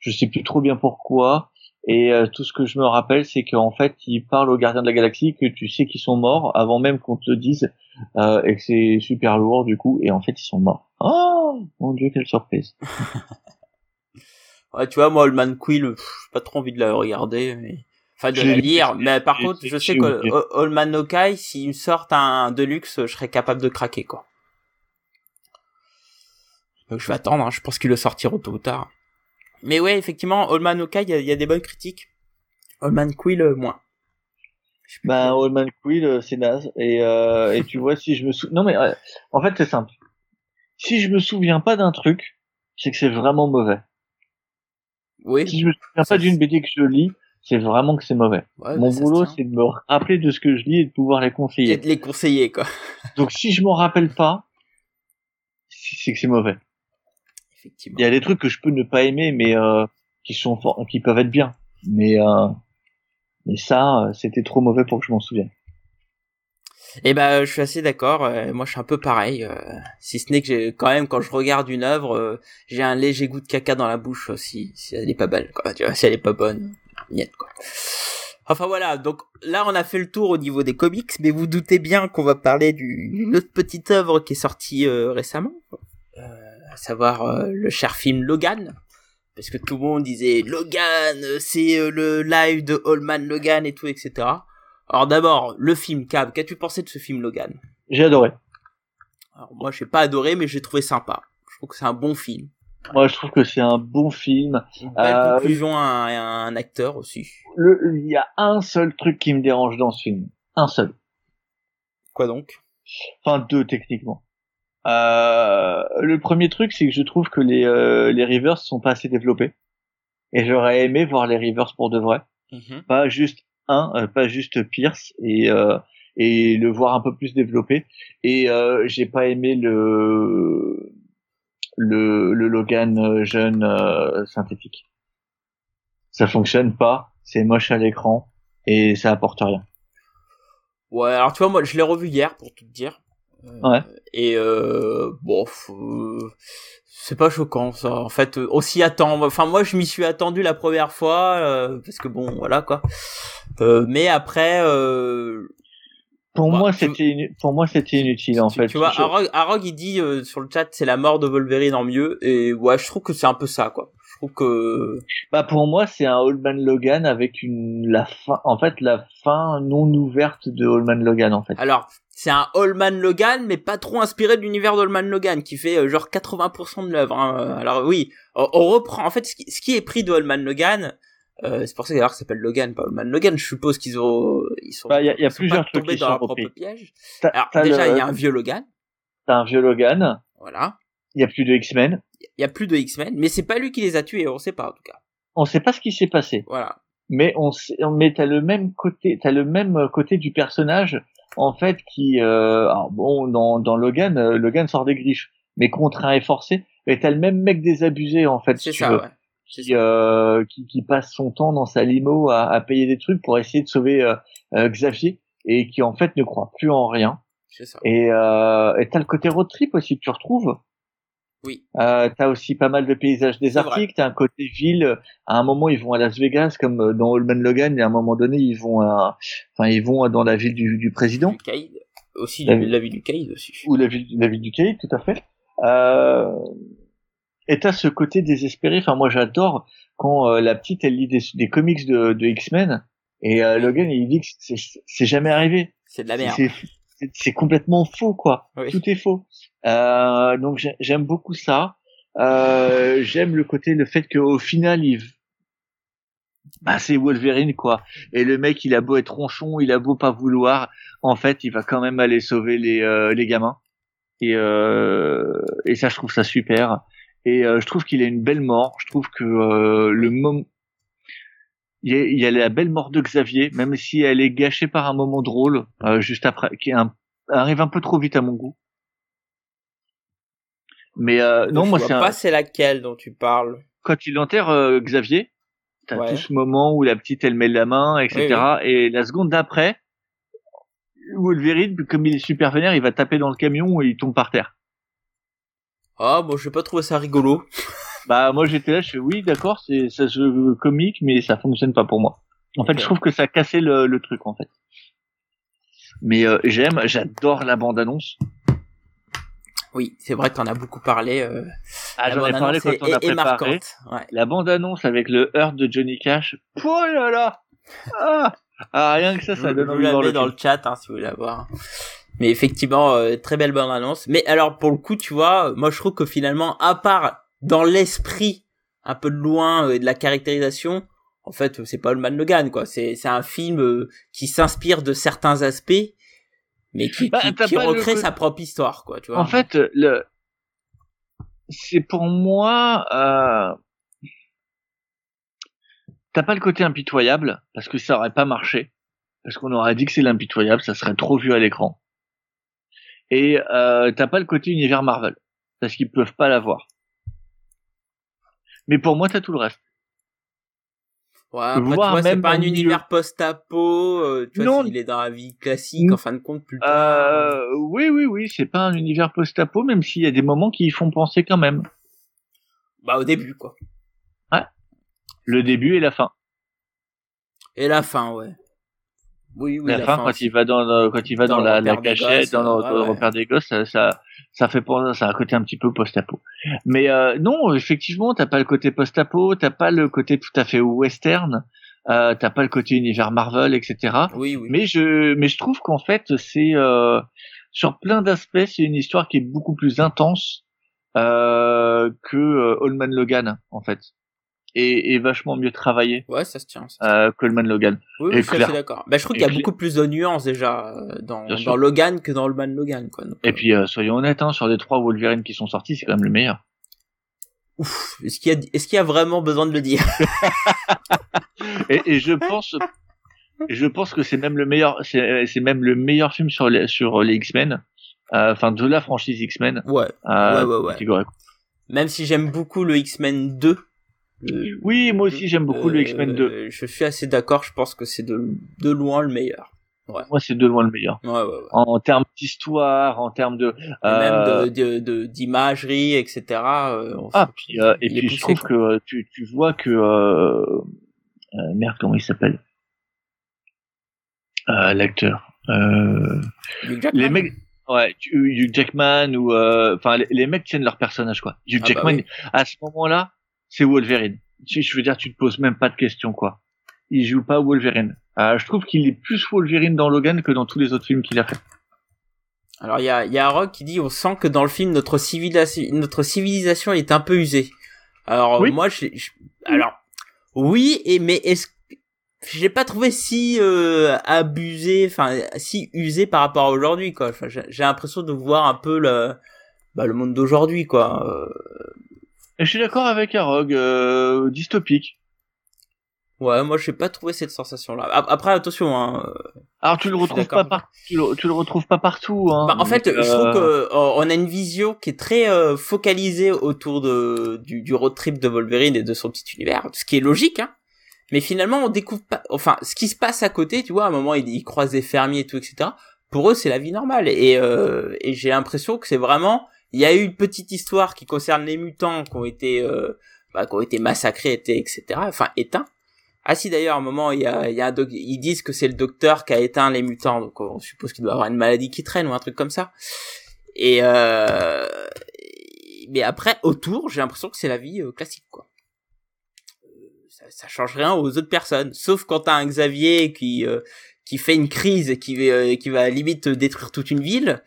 Je sais plus trop bien pourquoi. Et euh, tout ce que je me rappelle, c'est qu'en fait, il parle aux gardiens de la galaxie que tu sais qu'ils sont morts avant même qu'on te dise euh, et que c'est super lourd du coup. Et en fait, ils sont morts. Oh mon dieu, quelle surprise Ouais, tu vois, moi, Man Quill, j'ai pas trop envie de la regarder, enfin de la lire. Mais par contre, je sais que Allman Okai, s'il me sortent un Deluxe, je serais capable de craquer quoi. Donc je vais attendre. Hein. Je pense qu'il le sortira tôt ou tard. Mais ouais, effectivement, Allman Okai, il y, a des bonnes critiques. Allman Quill, euh, moins. Ben, Allman Quill, euh, c'est naze. Et, euh, et tu vois, si je me souviens... Non, mais en fait, c'est simple. Si je me souviens pas d'un truc, c'est que c'est vraiment mauvais. Oui. Si je me souviens pas d'une BD que je lis, c'est vraiment que c'est mauvais. Mon boulot, c'est de me rappeler de ce que je lis et de pouvoir les conseiller. Et de les conseiller, quoi. Donc, si je m'en rappelle pas, c'est que c'est mauvais. Il y a des trucs que je peux ne pas aimer, mais euh, qui sont qui peuvent être bien. Mais euh, mais ça, euh, c'était trop mauvais pour que je m'en souvienne. Eh ben, je suis assez d'accord. moi, je suis un peu pareil. si ce n'est que j'ai quand même, quand je regarde une œuvre, j'ai un léger goût de caca dans la bouche si, si elle est pas belle. Quoi. Tu vois, si elle est pas bonne, quoi. Enfin voilà, donc là on a fait le tour au niveau des comics, mais vous doutez bien qu'on va parler d'une autre petite œuvre qui est sortie euh, récemment, euh, à savoir euh, le cher film Logan, parce que tout le monde disait Logan, c'est le live de Allman Logan et tout, etc. Alors d'abord, le film Cab, qu'as-tu pensé de ce film Logan? J'ai adoré. Alors moi j'ai pas adoré, mais j'ai trouvé sympa. Je trouve que c'est un bon film. Moi, je trouve que c'est un bon film. Une belle Euh, conclusion à un, à un acteur aussi. Le, il y a un seul truc qui me dérange dans ce film. Un seul. Quoi donc? Enfin, deux techniquement. Euh, le premier truc, c'est que je trouve que les, euh, les Rivers sont pas assez développés. Et j'aurais aimé voir les Rivers pour de vrai. Mhm. Pas juste un, euh, pas juste Pierce et euh, et le voir un peu plus développé. Et euh, j'ai pas aimé le le, le Logan euh, jeune euh, synthétique. Ça fonctionne pas, c'est moche à l'écran et ça apporte rien. Ouais, alors tu vois, moi je l'ai revu hier pour tout te dire. Euh, Ouais. Et euh, bon, euh, c'est pas choquant ça. En fait, euh, s'y attend. Enfin, moi je m'y suis attendu la première fois euh, parce que bon, voilà quoi. Euh, mais après, euh, Pour Bah, moi, tu- inu- pour moi c'était inutile en tu, fait. tu vois, Je- Arog, Arog, il dit euh, sur le chat c'est la mort de Wolverine en mieux et ouais, je trouve que c'est un peu ça quoi. Je trouve que Bah pour moi, c'est un Oldman Logan avec une la fin en fait la fin non ouverte de Oldman Logan en fait. alors c'est un Allman Logan mais pas trop inspiré de l'univers d'Allman Logan qui fait euh, genre 80% de l'œuvre. hein. Alors oui, on, on reprend en fait ce qui, ce qui est pris de Allman Logan. Euh, c'est pour ça d'ailleurs que ça s'appelle Logan, pas Allman Logan. Je suppose qu'ils ont, ils sont, Bah, y a- y a ils sont plusieurs pas trucs tombés qui dans sont leur propre piège. Alors déjà, le- il y a un vieux Logan, T'as un vieux Logan. voilà. Il y a plus de X-Men. Il y a plus de X-Men, mais c'est pas lui qui les a tués, on sait pas en tout cas. On sait pas ce qui s'est passé, Voilà. mais on sait, mais t'as le même côté, t'as le même côté du personnage en fait qui, euh, alors bon, dans, dans Logan, euh, Logan sort des griffes, mais contraint et forcé. Et t'as le même mec désabusé en fait, C'est si tu ça, veux, ouais. Qui, euh, qui, qui passe son temps dans sa limo à, à payer des trucs pour essayer de sauver euh, euh, Xavier et qui en fait ne croit plus en rien. C'est ça. Et euh, t'as le côté road trip aussi que tu retrouves. Oui. Euh, t'as aussi pas mal de paysages désertiques, t'as un côté ville. À un moment, ils vont à Las Vegas, comme euh, dans Allman Logan, et à un moment donné, ils vont, à, enfin, ils vont dans la ville du, du président Du Caïd. Aussi, La- vie du Caïd aussi. ou la ville, la ville du Caïd, tout à fait. Euh, et t'as ce côté désespéré. Enfin, moi, j'adore quand euh, la petite elle lit des, des comics de, de X-Men et euh, Logan il dit que c'est jamais arrivé. C'est de la merde. C'est- complètement faux, quoi. Oui. Tout est faux. Euh, donc j'ai- j'aime beaucoup ça. Euh, j'aime le côté, le fait qu'au final, il, bah c'est Wolverine quoi. Et le mec, il a beau être ronchon, il a beau pas vouloir, en fait, il va quand même aller sauver les euh, les gamins. Et euh, et ça, je trouve ça super. Et euh, je trouve qu'il a une belle mort. Je trouve que euh, le moment il y, a, il y a la belle mort de Xavier, même si elle est gâchée par un moment drôle, euh, juste après, qui un- arrive un peu trop vite à mon goût. Mais euh, non, moi c'est un- pas c'est laquelle dont tu parles. quand il enterre euh, Xavier, t'as Ouais. tout ce moment où la petite elle met la main, etc. Et la seconde d'après, Wolverine, comme il est super vénère, il va taper dans le camion et il tombe par terre. Ah, bon, j'ai pas trouvé ça rigolo. Bah moi j'étais là, je fais oui d'accord, c'est ça se veut comique, mais ça fonctionne pas pour moi. En fait, je trouve que ça a cassé le, le truc en fait. Mais euh, j'aime, j'adore la bande annonce. Oui, c'est vrai que t'en as beaucoup parlé. Euh, Ah, j'en ai parlé bande-annonce quand on a préparé. marquante. Ouais. La bande annonce avec le heurt de Johnny Cash. Oh là là ah, Ah, rien que ça, ça vous- donne envie de voir le dans film. le chat hein, si vous voulez la voir. Mais effectivement, euh, très belle bande annonce. Mais alors pour le coup, tu vois, moi je trouve que finalement, à part dans l'esprit un peu de loin euh, et de la caractérisation, en fait, c'est pas le Man Logan quoi. C'est c'est un film euh, qui s'inspire de certains aspects, mais qui, Bah, qui, le recrée sa propre histoire quoi. Tu vois. En fait, le c'est pour moi euh... t'as pas le côté impitoyable parce que ça aurait pas marché parce qu'on aurait dit que c'est l'impitoyable, ça serait trop vu à l'écran. Et euh, t'as pas le côté univers Marvel parce qu'ils peuvent pas l'avoir. Mais pour moi, t'as tout le reste. Ouais, après, tu voire vois, c'est pas un univers post-apo, euh, tu vois, Non. s'il est dans la vie classique, en fin de compte, plus tard. Euh, oui, oui, oui, c'est pas un univers post-apo, même s'il y a des moments qui y font penser quand même. Bah, au début, quoi. Le début et la fin. Et la fin, ouais. Oui, oui. La, fin, quand il va dans quand il va dans, la, la cachette, dans le, repère des gosses, ça, ça, ça fait pour ça a un côté un petit peu post-apo. Mais euh, non, effectivement, t'as pas le côté post-apo, t'as pas le côté tout à fait western, euh, t'as pas le côté univers Marvel, etc. Oui, oui. Mais je mais je trouve qu'en fait c'est euh, sur plein d'aspects c'est une histoire qui est beaucoup plus intense euh, que euh, Old Logan en fait est, est vachement mieux travaillé. Ouais, ça se tient. Euh, Coleman Logan. Oui, je suis d'accord. Bah, je trouve qu'il y a beaucoup plus de nuances déjà euh, dans, dans Logan que dans le Man Logan. Quoi. et euh, puis, euh, soyons honnêtes, hein, sur les trois Wolverine qui sont sortis, c'est quand même le meilleur. Ouf, est-ce qu'il y a, est-ce qu'il y a vraiment besoin de le dire? Et, et, je pense, je pense que c'est même le meilleur, c'est, même le meilleur film sur les, sur les X-Men, enfin de la franchise X-Men. Ouais. ouais, ouais, ouais. Même si j'aime beaucoup le X-Men 2, oui, moi aussi j'aime beaucoup le X-Men 2. Euh, je suis assez d'accord, je pense que c'est de, de loin le meilleur. Ouais. Moi, c'est de loin le meilleur. Ouais, ouais, en, termes d'histoire, en termes de euh... même de d'imagerie, etc. Euh, ah, puis, euh, et puis je trouve que tu tu vois que euh, merde comment il s'appelle? L'acteur. les mecs. Ouais, Hugh Jackman ou enfin les, les, mecs tiennent leur personnage quoi. Hugh ah, bah Jackman à ce moment-là, c'est Wolverine. Je veux dire, tu te poses même pas de questions, quoi. Il joue pas Wolverine. Euh, je trouve qu'il est plus Wolverine dans Logan que dans tous les autres films qu'il a fait. Alors il y a, y a Rock qui dit on sent que dans le film notre civilisation, notre civilisation est un peu usée. Alors moi je, alors oui et mais est-ce j'ai pas trouvé si euh, abusé, enfin si usé par rapport à aujourd'hui quoi. Enfin, j'ai l'impression de voir un peu le bah, le monde d'aujourd'hui quoi. Euh, et je suis d'accord avec Arog, euh, dystopique. Ouais, moi j'ai pas trouvé cette sensation-là. Après, attention. Hein, euh, Alors tu le retrouves pas par... tu, le, retrouves pas partout. Hein, bah, en fait, je trouve euh, que on a une vision qui est très euh, focalisée autour de du, du, road trip de Wolverine et de son petit univers, ce qui est logique. Hein. Mais finalement, on découvre pas. Enfin, ce qui se passe à côté, tu vois, à un moment, ils il croisent des fermiers et tout, etc. Pour eux, c'est la vie normale. Et, et j'ai l'impression que c'est vraiment il y a eu une petite histoire qui concerne les mutants qui ont été, euh, bah, qui ont été massacrés, etc. Enfin, éteints. Ah si d'ailleurs à un moment il y a, il y a un ils disent que c'est le docteur qui a éteint les mutants donc on suppose qu'il doit avoir une maladie qui traîne ou un truc comme ça et euh... mais après autour j'ai l'impression que c'est la vie euh, classique quoi euh, ça, ça, change rien aux autres personnes sauf quand t'as un Xavier qui euh, qui fait une crise et qui qui va limite détruire toute une ville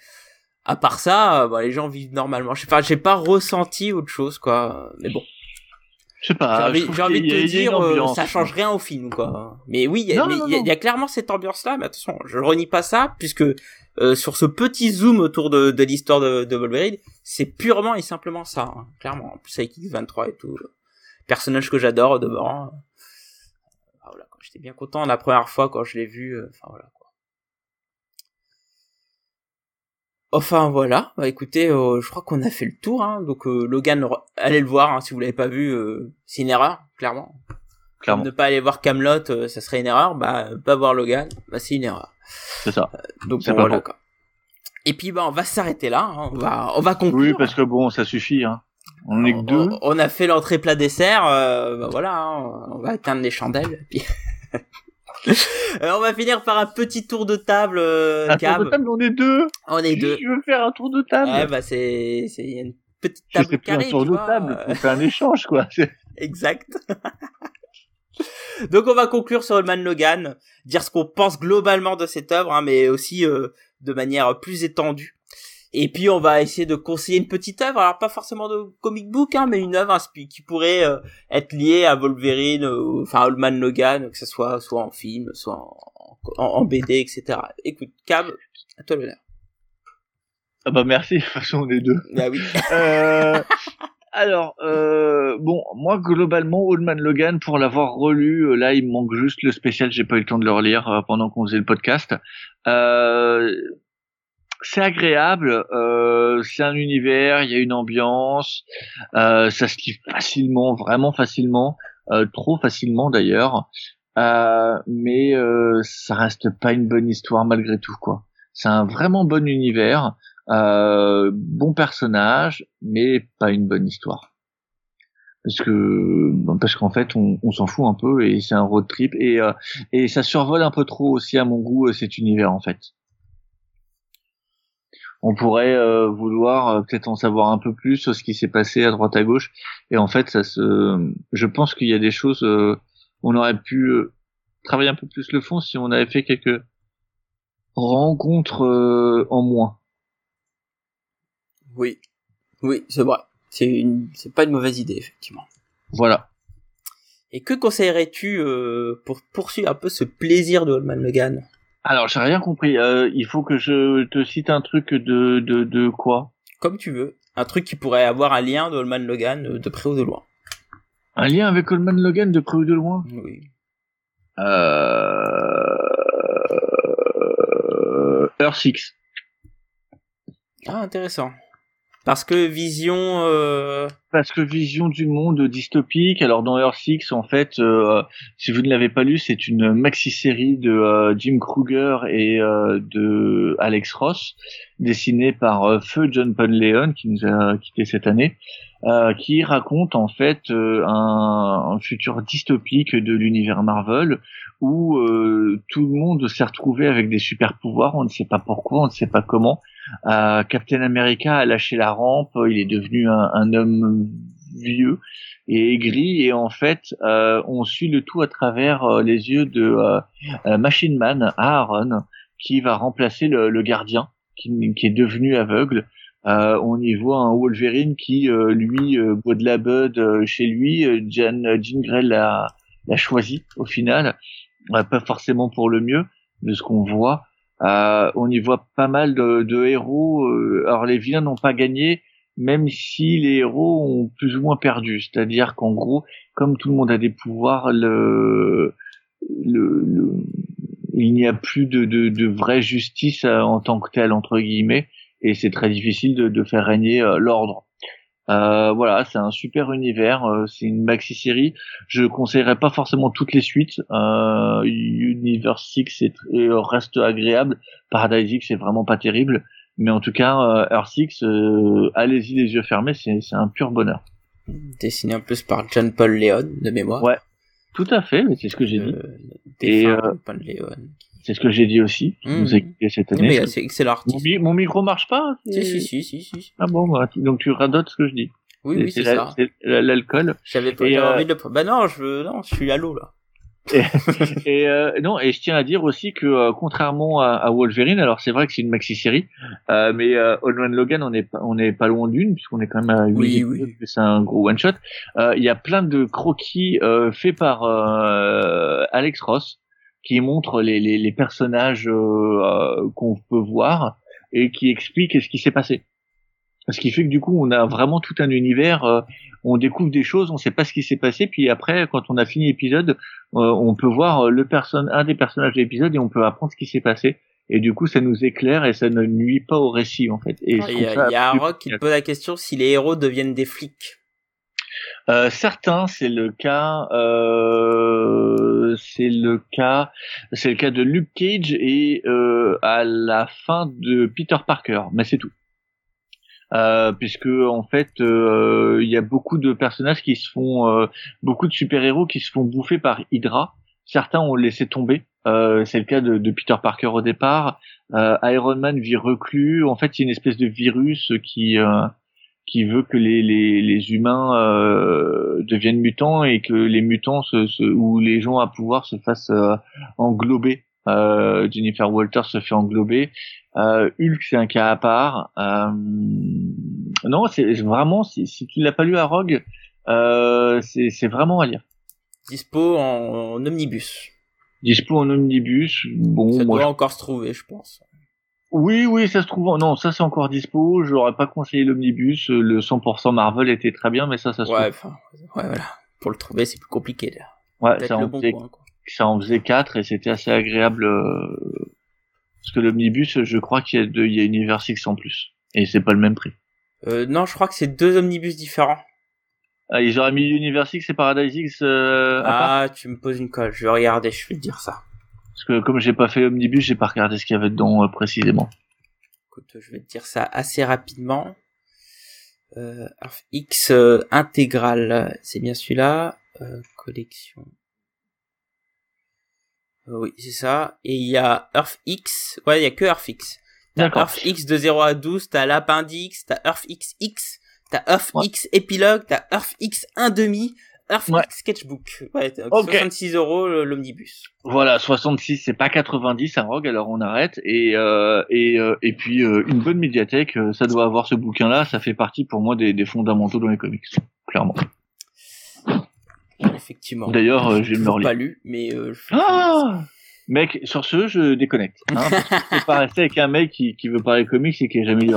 à part ça, bah, les gens vivent normalement. Je sais pas, j'ai pas ressenti autre chose, quoi. Mais bon. Je sais pas. J'ai envie, de te dire, euh, ça change rien au film, quoi. Mais oui, il y, a clairement cette ambiance-là. Mais attention, je renie pas ça, puisque euh, sur ce petit zoom autour de, de l'histoire de, de, Wolverine, c'est purement et simplement ça, hein, clairement. En plus avec X23 et tout, personnage que j'adore de Ah, voilà, j'étais bien content la première fois quand je l'ai vu. Euh, enfin voilà. Enfin voilà, bah écoutez, euh, je crois qu'on a fait le tour. Hein. Donc euh, Logan, allez le voir hein, si vous l'avez pas vu, euh, c'est une erreur, clairement. Clairement. Ne pas aller voir Camelot, ça serait une erreur. Bah pas voir Logan, bah c'est une erreur. C'est ça. donc voilà. Quoi. Et puis bah on va s'arrêter là. Hein. On va on va conclure. Oui parce que bon ça suffit. Hein. On est que deux. On, a fait l'entrée plat dessert. bah voilà, hein. on va éteindre les chandelles. Puis... on va finir par un petit tour de table. Euh, un tour de table, on est deux. On est deux. Tu veux faire un tour de table Ouais, bah c'est c'est une petite table c'est carrée. un tour de table. On fait un échange, quoi. exact. Donc on va conclure sur Man Logan, dire ce qu'on pense globalement de cette œuvre, hein, mais aussi euh, de manière plus étendue. Et puis on va essayer de conseiller une petite œuvre, alors pas forcément de comic book, hein, mais une œuvre qui pourrait euh, être liée à Wolverine, euh, enfin Old Man Logan, que ce soit soit en film, soit en, BD, etc. Écoute, Cab, à toi l'honneur. Ah bah merci, de toute façon on est deux. Bah oui. euh, alors, euh, bon, moi globalement, Old Man Logan, pour l'avoir relu, là il me manque juste le spécial, j'ai pas eu le temps de le relire pendant qu'on faisait le podcast. Euh, c'est agréable, euh, c'est un univers, il y a une ambiance, euh, ça se lit facilement, vraiment facilement, euh, trop facilement d'ailleurs, mais ça reste pas une bonne histoire malgré tout quoi. C'est un vraiment bon univers, bon personnage, mais pas une bonne histoire. parce que parce qu'en fait on, s'en fout un peu et c'est un road trip et et ça survole un peu trop aussi à mon goût cet univers en fait. On pourrait euh, vouloir peut-être en savoir un peu plus sur ce qui s'est passé à droite à gauche et en fait ça se je pense qu'il y a des choses on aurait pu travailler un peu plus le fond si on avait fait quelques rencontres en moins. Oui. Oui, c'est vrai c'est une, c'est pas une mauvaise idée effectivement. Voilà. Et que conseillerais-tu euh, pour poursuivre un peu ce plaisir de Holman Logan? Alors j'ai rien compris. Euh, il faut que je te cite un truc de de, de quoi? Comme tu veux. Un truc qui pourrait avoir un lien de Holman Logan euh, de près ou de loin. Un lien avec Holman Logan de près ou de loin? Oui. Euh... Earth 6. Ah intéressant. Parce que vision. Euh... Parce que vision du monde dystopique. Alors dans Earth Six, en fait, euh, si vous ne l'avez pas lu, c'est une maxi-série de euh, Jim Kruger et euh, de Alex Ross, dessinée par Feu John Leon, qui nous a quitté cette année, qui raconte en fait un, un, futur dystopique de l'univers Marvel où tout le monde s'est retrouvé avec des super pouvoirs. On ne sait pas pourquoi, on ne sait pas comment euh, Captain America a lâché la rampe, il est devenu un, homme vieux et aigri et en fait euh, on suit le tout à travers euh, les yeux de Machine Man Aaron qui va remplacer le, gardien qui, est devenu aveugle. on y voit un Wolverine qui lui boit de la bud chez lui. Jean, Jean Grey l'a choisi au final, pas forcément pour le mieux de ce qu'on voit. Euh, on y voit pas mal de, héros. Euh, alors les vilains n'ont pas gagné, même si les héros ont plus ou moins perdu. C'est-à-dire qu'en gros, comme tout le monde a des pouvoirs, le, il n'y a plus de, vraie justice euh, en tant que telle entre guillemets, et c'est très difficile de faire régner l'ordre. Euh, voilà, c'est un super univers, euh, c'est une maxi série. Je conseillerais pas forcément toutes les suites. Euh, Universe 6 reste agréable. Paradise X c'est vraiment pas terrible, mais en tout cas euh, Earth 6 allez-y les yeux fermés, c'est un pur bonheur. Dessiné en plus par John Paul Leon de mémoire. Ouais, tout à fait, mais c'est ce que j'ai dit. Et Paul Leon. C'est ce que j'ai dit aussi. Mmh. Nous cette année. Mais c'est excellent. Mon, mon, micro marche pas si, si, si, si, si. Ah bon, bah, donc tu radotes ce que je dis. Oui, oui, c'est ça. C'est l'alcool. J'avais pas euh... envie de le. Bah non, je, non, je suis à l'eau là. et, euh, non, et je tiens à dire aussi que euh, contrairement à, à, Wolverine, alors c'est vrai que c'est une maxi série, euh, mais euh, Old Man Logan, on est on est pas loin d'une puisqu'on est quand même à 8 oui, oui. c'est un gros one shot. Il y a plein de croquis faits par Alex Ross qui montre les, les, les personnages euh, euh, qu'on peut voir et qui explique ce qui s'est passé. Ce qui fait que du coup, on a vraiment tout un univers. Euh, on découvre des choses, on sait pas ce qui s'est passé, puis après, quand on a fini l'épisode, on peut voir le personne, un des personnages de l'épisode et on peut apprendre ce qui s'est passé. Et du coup, ça nous éclaire et ça ne nuit pas au récit en fait. Et il y a, y a un rock qui pose la question si les héros deviennent des flics. Euh, certains, c'est le cas, euh, c'est le cas, c'est le cas de Luke Cage et euh, à la fin de Peter Parker, mais c'est tout. Euh, puisque en fait, il y a beaucoup de personnages qui se font, beaucoup de super héros qui se font bouffer par Hydra. Certains ont laissé tomber. c'est le cas de, de, Peter Parker au départ. Iron Man vit reclus. En fait, c'est une espèce de virus qui qui veut que les, les, les humains euh, deviennent mutants et que les mutants se, se, ou les gens à pouvoir se fassent euh, englober. Euh, Jennifer Walters se fait englober. Euh, Hulk c'est un cas à part. Euh, non, c'est vraiment si, si tu l'as pas lu à Rogue, euh, c'est vraiment à lire. Dispo en, en, omnibus. Dispo en omnibus. Bon, ça moi, doit encore se trouver, je pense. Oui, oui, ça se trouve. Non, ça c'est encore dispo. J'aurais pas conseillé l'omnibus. Le 100% Marvel était très bien, mais ça, ça se ouais, trouve. Ouais, voilà. Pour le trouver, c'est plus compliqué. Là. Ouais, ça en, faisait, ça en faisait 4 et c'était assez agréable. Euh, parce que l'omnibus, je crois qu'il y a deux, il y a Universe X en plus. Et c'est pas le même prix. Euh, non, je crois que c'est deux omnibus différents. Ah, ils auraient mis Universe X et Paradise X. Euh, ah, tu me poses une colle. Je vais regarder. Je vais te dire ça. Parce que comme j'ai pas fait Omnibus, j'ai pas regardé ce qu'il y avait dedans euh, précisément. Écoute, je vais te dire ça assez rapidement. Euh, X euh, intégral, c'est bien celui-là. Euh, collection. Euh, oui, c'est ça. Et il y a Earth X. Ouais, il y a que Earth X. T'as Earth X de 0 à 12, t'as l'appendice, t'as Earth X X, t'as Earth X épilogue, t'as Earth X 1 Sketchbook. Ouais, 66 euros l'omnibus. Voilà, 66, c'est pas 90 un rogue, alors on arrête. Et euh, et euh, et puis euh, une bonne médiathèque, ça doit avoir ce bouquin-là, ça fait partie pour moi des, des fondamentaux dans les comics, clairement. Effectivement. D'ailleurs, j'ai le pas lu, mais. Euh, ah Mec, sur ce, je déconnecte. Hein, parce que pas rester avec un mec qui, qui veut parler comics et qui est jamais lu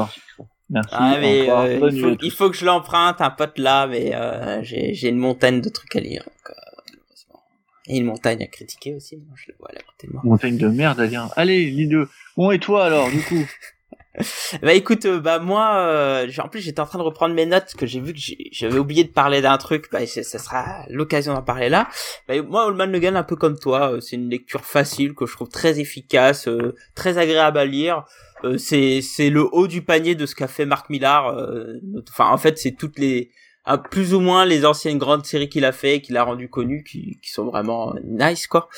Merci. Ah, mais, euh, il, faut, il, faut, que je l'emprunte, un pote là, mais euh, j'ai une montagne de trucs à lire. Donc, euh, et une montagne à critiquer aussi, moi je le vois à côté de moi. Montagne de merde à dire. Allez, lis deux. Bon, et toi alors, du coup? bah écoute, euh, bah moi, euh, en plus j'étais en train de reprendre mes notes que j'ai vu que j'avais oublié de parler d'un truc. Bah ça sera l'occasion d'en parler là. Bah, moi, Old Man Logan, un peu comme toi, euh, c'est une lecture facile que je trouve très efficace, très agréable à lire. c'est c'est le haut du panier de ce qu'a fait Mark Millar. Enfin, en fait, c'est toutes les à plus ou moins les anciennes grandes séries qu'il a fait, qu'il a rendu connues, qui, qui, sont vraiment nice quoi.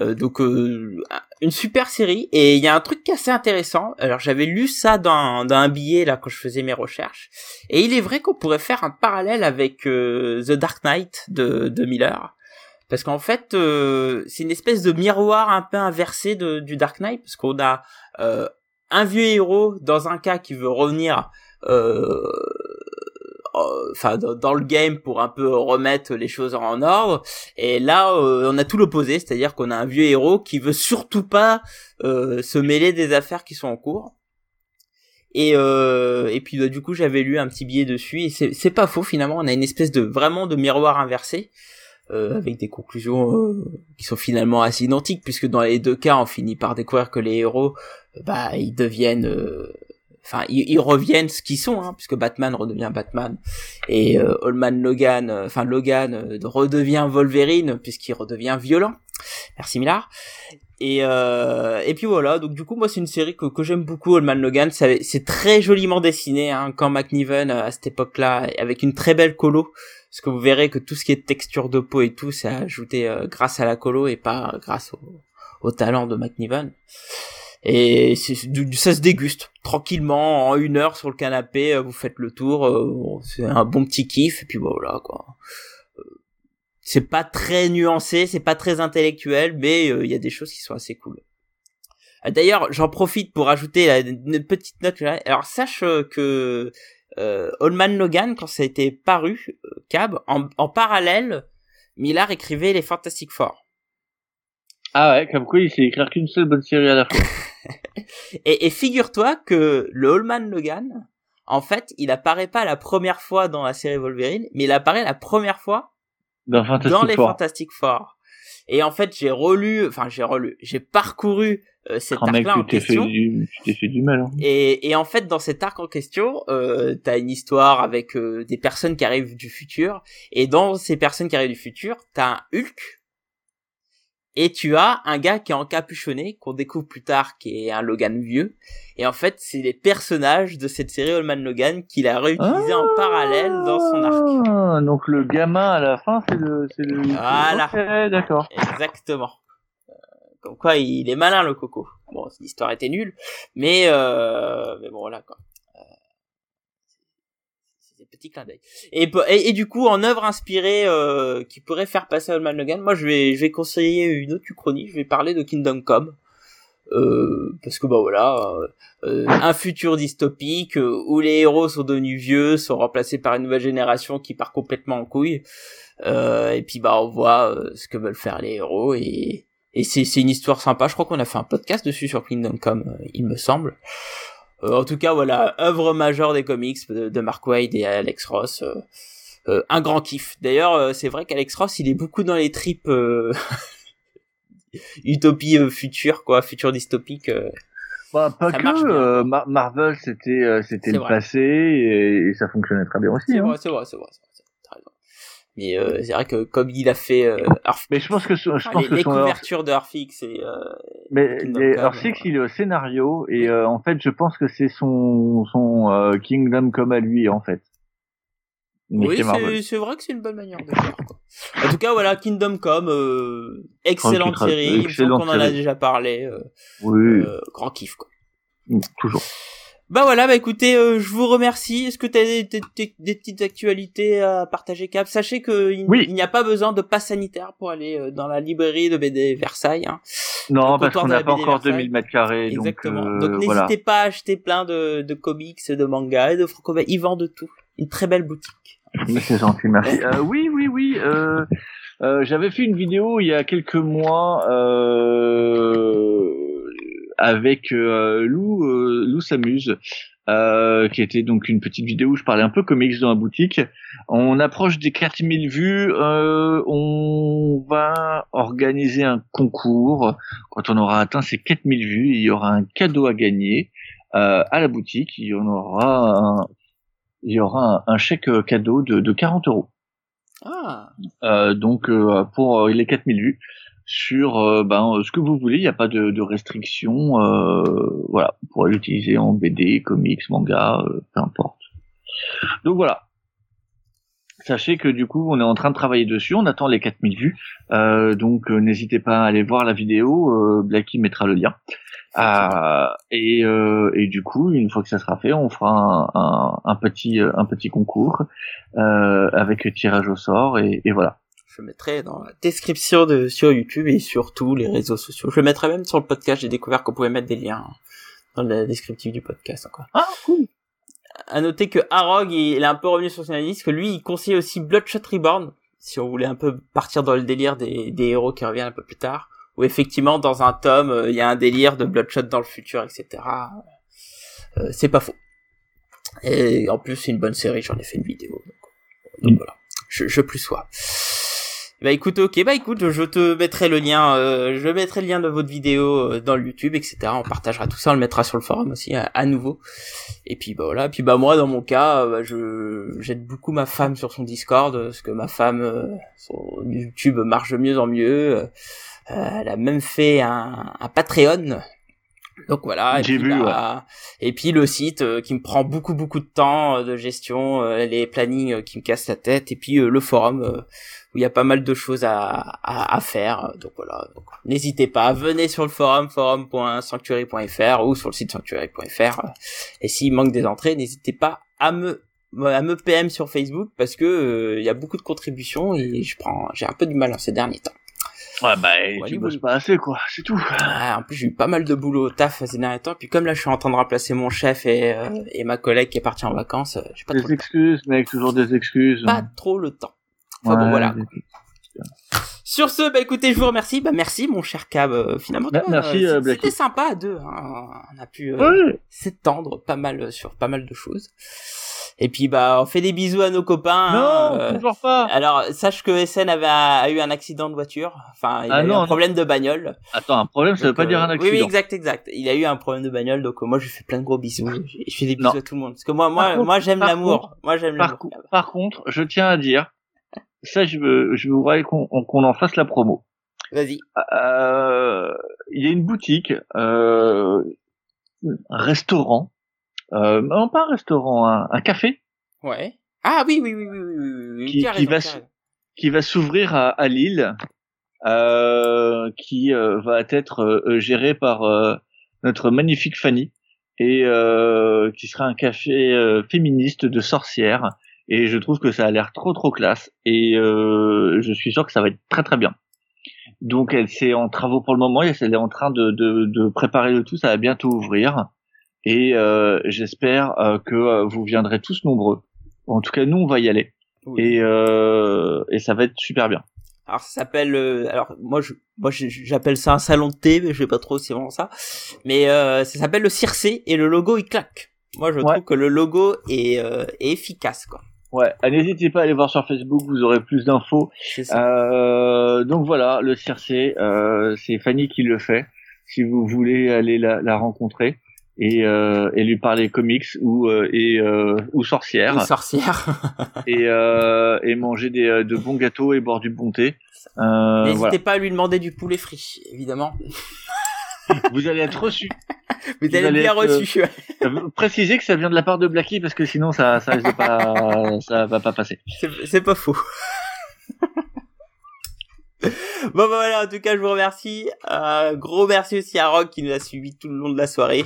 Euh, donc euh, une super série et il y a un truc qui est assez intéressant. Alors j'avais lu ça dans, dans un billet là quand je faisais mes recherches et il est vrai qu'on pourrait faire un parallèle avec euh, The Dark Knight de, de Miller. Parce qu'en fait, euh, c'est une espèce de miroir un peu inversé de, du Dark Knight, parce qu'on a un vieux héros dans un cas qui veut revenir euh, euh, enfin dans, le game pour un peu remettre les choses en ordre. Et là euh, on a tout l'opposé c'est-à-dire qu'on a un vieux héros qui veut surtout pas euh, se mêler des affaires qui sont en cours. Et et puis bah, du coup j'avais lu un petit billet dessus et c'est pas faux finalement. On a une espèce de vraiment de miroir inversé avec des conclusions qui sont finalement assez identiques puisque dans les deux cas on finit par découvrir que les héros bah ils deviennent enfin ils, reviennent ce qu'ils sont hein, puisque Batman redevient Batman. Et euh, Allman Logan euh, enfin Logan euh, redevient Wolverine puisqu'il redevient violent. Merci Millard et euh, et puis voilà donc du coup moi c'est une série que, que j'aime beaucoup Allman Logan. C'est très joliment dessiné hein, quand McNiven à cette époque-là avec une très belle colo. Parce que vous verrez que tout ce qui est texture de peau et tout c'est ajouté grâce à la colo et pas grâce au, au talent de McNiven et ça se déguste tranquillement en une heure sur le canapé euh, vous faites le tour euh, c'est un bon petit kiff et puis voilà quoi. Euh, c'est pas très nuancé c'est pas très intellectuel mais il y a des choses qui sont assez cool. D'ailleurs j'en profite pour ajouter une petite note alors sache que euh, Allman Logan quand ça a été paru Cab en, en parallèle Millard écrivait les Fantastic Four. Ah ouais, comme quoi il sait écrire qu'une seule bonne série à la fois. et, figure-toi que le Holman Logan, en fait, il apparaît pas la première fois dans la série Wolverine, mais il apparaît la première fois dans, les Fantastic Four. Et en fait, j'ai relu, enfin j'ai relu, j'ai parcouru euh, cet oh, arc-là en question. Tu t'es fait du mal. Hein. Et, et en fait, dans cet arc en question, euh, t'as une histoire avec euh, des personnes qui arrivent du futur. Et dans ces personnes qui arrivent du futur, t'as un Hulk et tu as un gars qui est encapuchonné, qu'on découvre plus tard, qui est un Logan vieux. Et en fait, c'est les personnages de cette série Allman Logan qu'il a réutilisé en parallèle dans son arc. Ah, donc le gamin à la fin, c'est le, c'est le. Voilà. d'accord. Exactement. Euh, comme quoi, il est malin le coco. Bon, l'histoire était nulle, mais euh, mais bon voilà quoi. Et, du coup, en œuvre inspirée euh, qui pourrait faire passer à Man Logan, moi je vais, je vais conseiller une autre uchronie. Je vais parler de Kingdom Come. Euh, parce que bah voilà, euh, un futur dystopique où les héros sont devenus vieux, sont remplacés par une nouvelle génération qui part complètement en couille. et puis bah on voit ce que veulent faire les héros et et c'est une histoire sympa. Je crois qu'on a fait un podcast dessus sur Kingdom Come, il me semble. Euh, en tout cas, voilà, œuvre majeure des comics de, Mark Wade et Alex Ross. Euh, euh, un grand kiff. D'ailleurs, c'est vrai qu'Alex Ross, il est beaucoup dans les tripes utopie future, quoi, futur dystopique. Bah, pas que Marvel, c'était c'était le passé et, ça fonctionnait très bien aussi. C'est hein. vrai, c'est vrai, c'est vrai. Mais euh, c'est vrai que comme il a fait euh, mais je pense que je pense les, que les couvertures de Arfix et euh, mais Arfix il est au scénario et euh, en fait je pense que c'est son son euh, Kingdom comme à lui en fait. oui, c'est vrai que c'est une bonne manière de faire. En tout cas, voilà, Kingdom Come, euh, excellente série. Excellente on en a déjà parlé. Euh, oui. Euh, grand kiff, quoi. Toujours. Bah voilà, bah écoutez, euh, je vous remercie. Est-ce que tu as des, des, petites actualités à partager, Cap? Sachez qu'il n'y a pas besoin de passe sanitaire pour aller euh, dans la librairie de BD Versailles. Hein. Non, parce qu'on n'a pas encore 2000 mètres carrés. Exactement. Donc, donc n'hésitez pas à acheter plein de, de comics, de mangas et de franco Ils vendent de tout. Une très belle boutique. C'est gentil, merci. euh, oui, oui, oui. Euh, euh, J'avais fait une vidéo il y a quelques mois euh, avec euh, Lou, euh, Lou s'amuse. Euh, qui était donc une petite vidéo où je parlais un peu comics dans la boutique. On approche des 4000 vues, euh, on va organiser un concours. Quand on aura atteint ces 4000 vues, il y aura un cadeau à gagner euh, à la boutique. Il y en aura un, il y aura un, chèque cadeau de, de 40 euros. Ah. Euh, donc euh, pour les 4000 vues sur ben, ce que vous voulez, il n'y a pas de, de restrictions. voilà, vous pourrez l'utiliser en BD, comics, manga, peu importe. Donc voilà. Sachez que du coup, on est en train de travailler dessus, on attend les 4000 vues, donc n'hésitez pas à aller voir la vidéo, Blacky mettra le lien. Euh, et, euh, et, du coup, une fois que ça sera fait, on fera un, petit un petit concours euh, avec tirage au sort et, voilà. Je mettrai dans la description de sur YouTube et sur tous les réseaux sociaux. Je le mettrai même sur le podcast. J'ai découvert qu'on pouvait mettre des liens dans le descriptif du podcast. Ah cool. À noter que Arog, il est un peu revenu sur son analyse, que lui, il conseille aussi Bloodshot Reborn, si on voulait un peu partir dans le délire des, des héros qui reviennent un peu plus tard où effectivement dans un tome euh, il y a un délire de Bloodshot dans le futur, etc. Euh, c'est pas faux. Et en plus c'est une bonne série, j'en ai fait une vidéo. Donc, voilà, je, je plus sois. Bah écoute, ok, bah écoute, je te mettrai le lien, euh, je mettrai le lien de votre vidéo euh, dans le YouTube, etc. On partagera tout ça, on le mettra sur le forum aussi à, nouveau. Et puis bah voilà, puis bah moi dans mon cas, bah, je j'aide beaucoup ma femme sur son Discord, parce que ma femme, son YouTube marche de mieux en mieux. Euh, elle a même fait un, un Patreon. Donc voilà. Et puis, vu, bah, et puis le site euh, qui me prend beaucoup beaucoup de temps euh, de gestion, les plannings qui me cassent la tête, et puis le forum où il y a pas mal de choses à, à, à faire. Donc voilà. N'hésitez pas, venez sur le forum forum.sanctuary.fr ou sur le site sanctuary.fr. Et s'il manque des entrées, n'hésitez pas à me à me PM sur Facebook parce que il y a beaucoup de contributions et je prends j'ai un peu du mal en ces derniers temps. Ouais, bah, tu bosses pas assez, quoi, c'est tout. en plus, j'ai eu pas mal de boulot au taf ces derniers temps, puis comme là, je suis en train de remplacer mon chef et, euh, et ma collègue qui est partie en vacances, euh, j'ai pas des excuses, mec, toujours des excuses. Pas trop le temps. Enfin bon, voilà. Sur ce, bah écoutez, je vous remercie. Bah merci, mon cher Cab. Euh, finalement, bah, merci. C'était sympa à deux. Hein. On a pu s'étendre pas mal sur pas mal de choses. Et puis bah on fait des bisous à nos copains. Non, hein, toujours pas. Alors sache que SN avait a eu un accident de voiture. Enfin, il a ah eu un problème de bagnole. Attends, un problème, ça veut pas dire un accident. Oui, oui, exact, exact. Il a eu un problème de bagnole, donc euh, moi je fais plein de gros bisous. Je fais des bisous à tout le monde. Parce que moi, moi, moi j'aime l'amour. Moi j'aime l'amour. Par contre, je tiens à dire, ça je veux, je voudrais qu'on qu'on en fasse la promo. Vas-y. Euh, il y a une boutique, euh, un restaurant euh, non pas un restaurant, un, café. Ouais. Ah oui, oui, oui, oui, oui, qui, qui, va qui va s'ouvrir à, à Lille, euh, qui euh, va être euh, géré par notre magnifique Fanny et qui sera un café féministe de sorcières. Et je trouve que ça a l'air trop trop classe et je suis sûr que ça va être très très bien. Donc elle c'est en travaux pour le moment, elle est en train de, de, de préparer le tout, ça va bientôt ouvrir et euh, j'espère euh, que euh, vous viendrez tous nombreux. En tout cas, nous, on va y aller. Et, et ça va être super bien. Alors ça s'appelle alors moi je moi j'appelle ça un salon de thé mais je sais pas trop si c'est vraiment ça mais ça s'appelle le Circé et le logo il claque. Moi je trouve que le logo est, est efficace quoi. Ouais, n'hésitez pas à aller voir sur Facebook, vous aurez plus d'infos. Euh, donc voilà, le Circé, euh, c'est Fanny qui le fait. Si vous voulez aller la, la rencontrer, et, euh, et lui parler comics ou euh, et euh, ou sorcière ou sorcière et euh, et manger des euh, de bons gâteaux et boire du bon thé n'hésitez pas à lui demander du poulet frit évidemment vous allez être reçu Vous allez bien reçu. Préciser que ça vient de la part de Blacky parce que sinon ça ça risque pas ça va pas passer. C'est pas faux. Bon bah voilà, en tout cas je vous remercie. Euh, gros merci aussi à Rock qui nous a suivi tout le long de la soirée.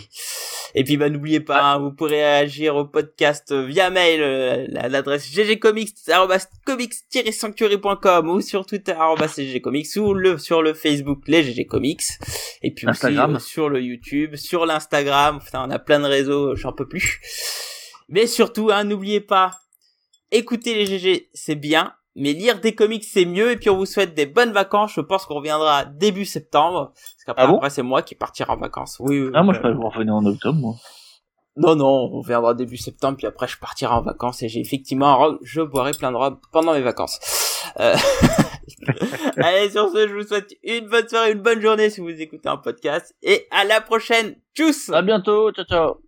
Et puis bah n'oubliez pas, hein, vous pourrez réagir au podcast via mail, euh, l'adresse ggcomics@comics-sanctuary.com ou sur Twitter @ggcomics ou le sur le Facebook les GG Comics et puis aussi euh, sur le YouTube, sur l'Instagram, enfin on a plein de réseaux, j'en peux plus. Mais surtout, hein, n'oubliez pas, écouter les GG, c'est bien, mais lire des comics c'est mieux et puis on vous souhaite des bonnes vacances. Je pense qu'on reviendra début septembre parce qu'après ah c'est moi qui partirai en vacances. Oui. oui ah moi je peux revenir en octobre moi. Non non, on viendra début septembre puis après je partirai en vacances et j'ai effectivement je boirai plein de robes pendant mes vacances. Euh... Allez sur ce, je vous souhaite une bonne soirée, une bonne journée si vous écoutez un podcast et à la prochaine. Tchuss. À bientôt. Ciao ciao.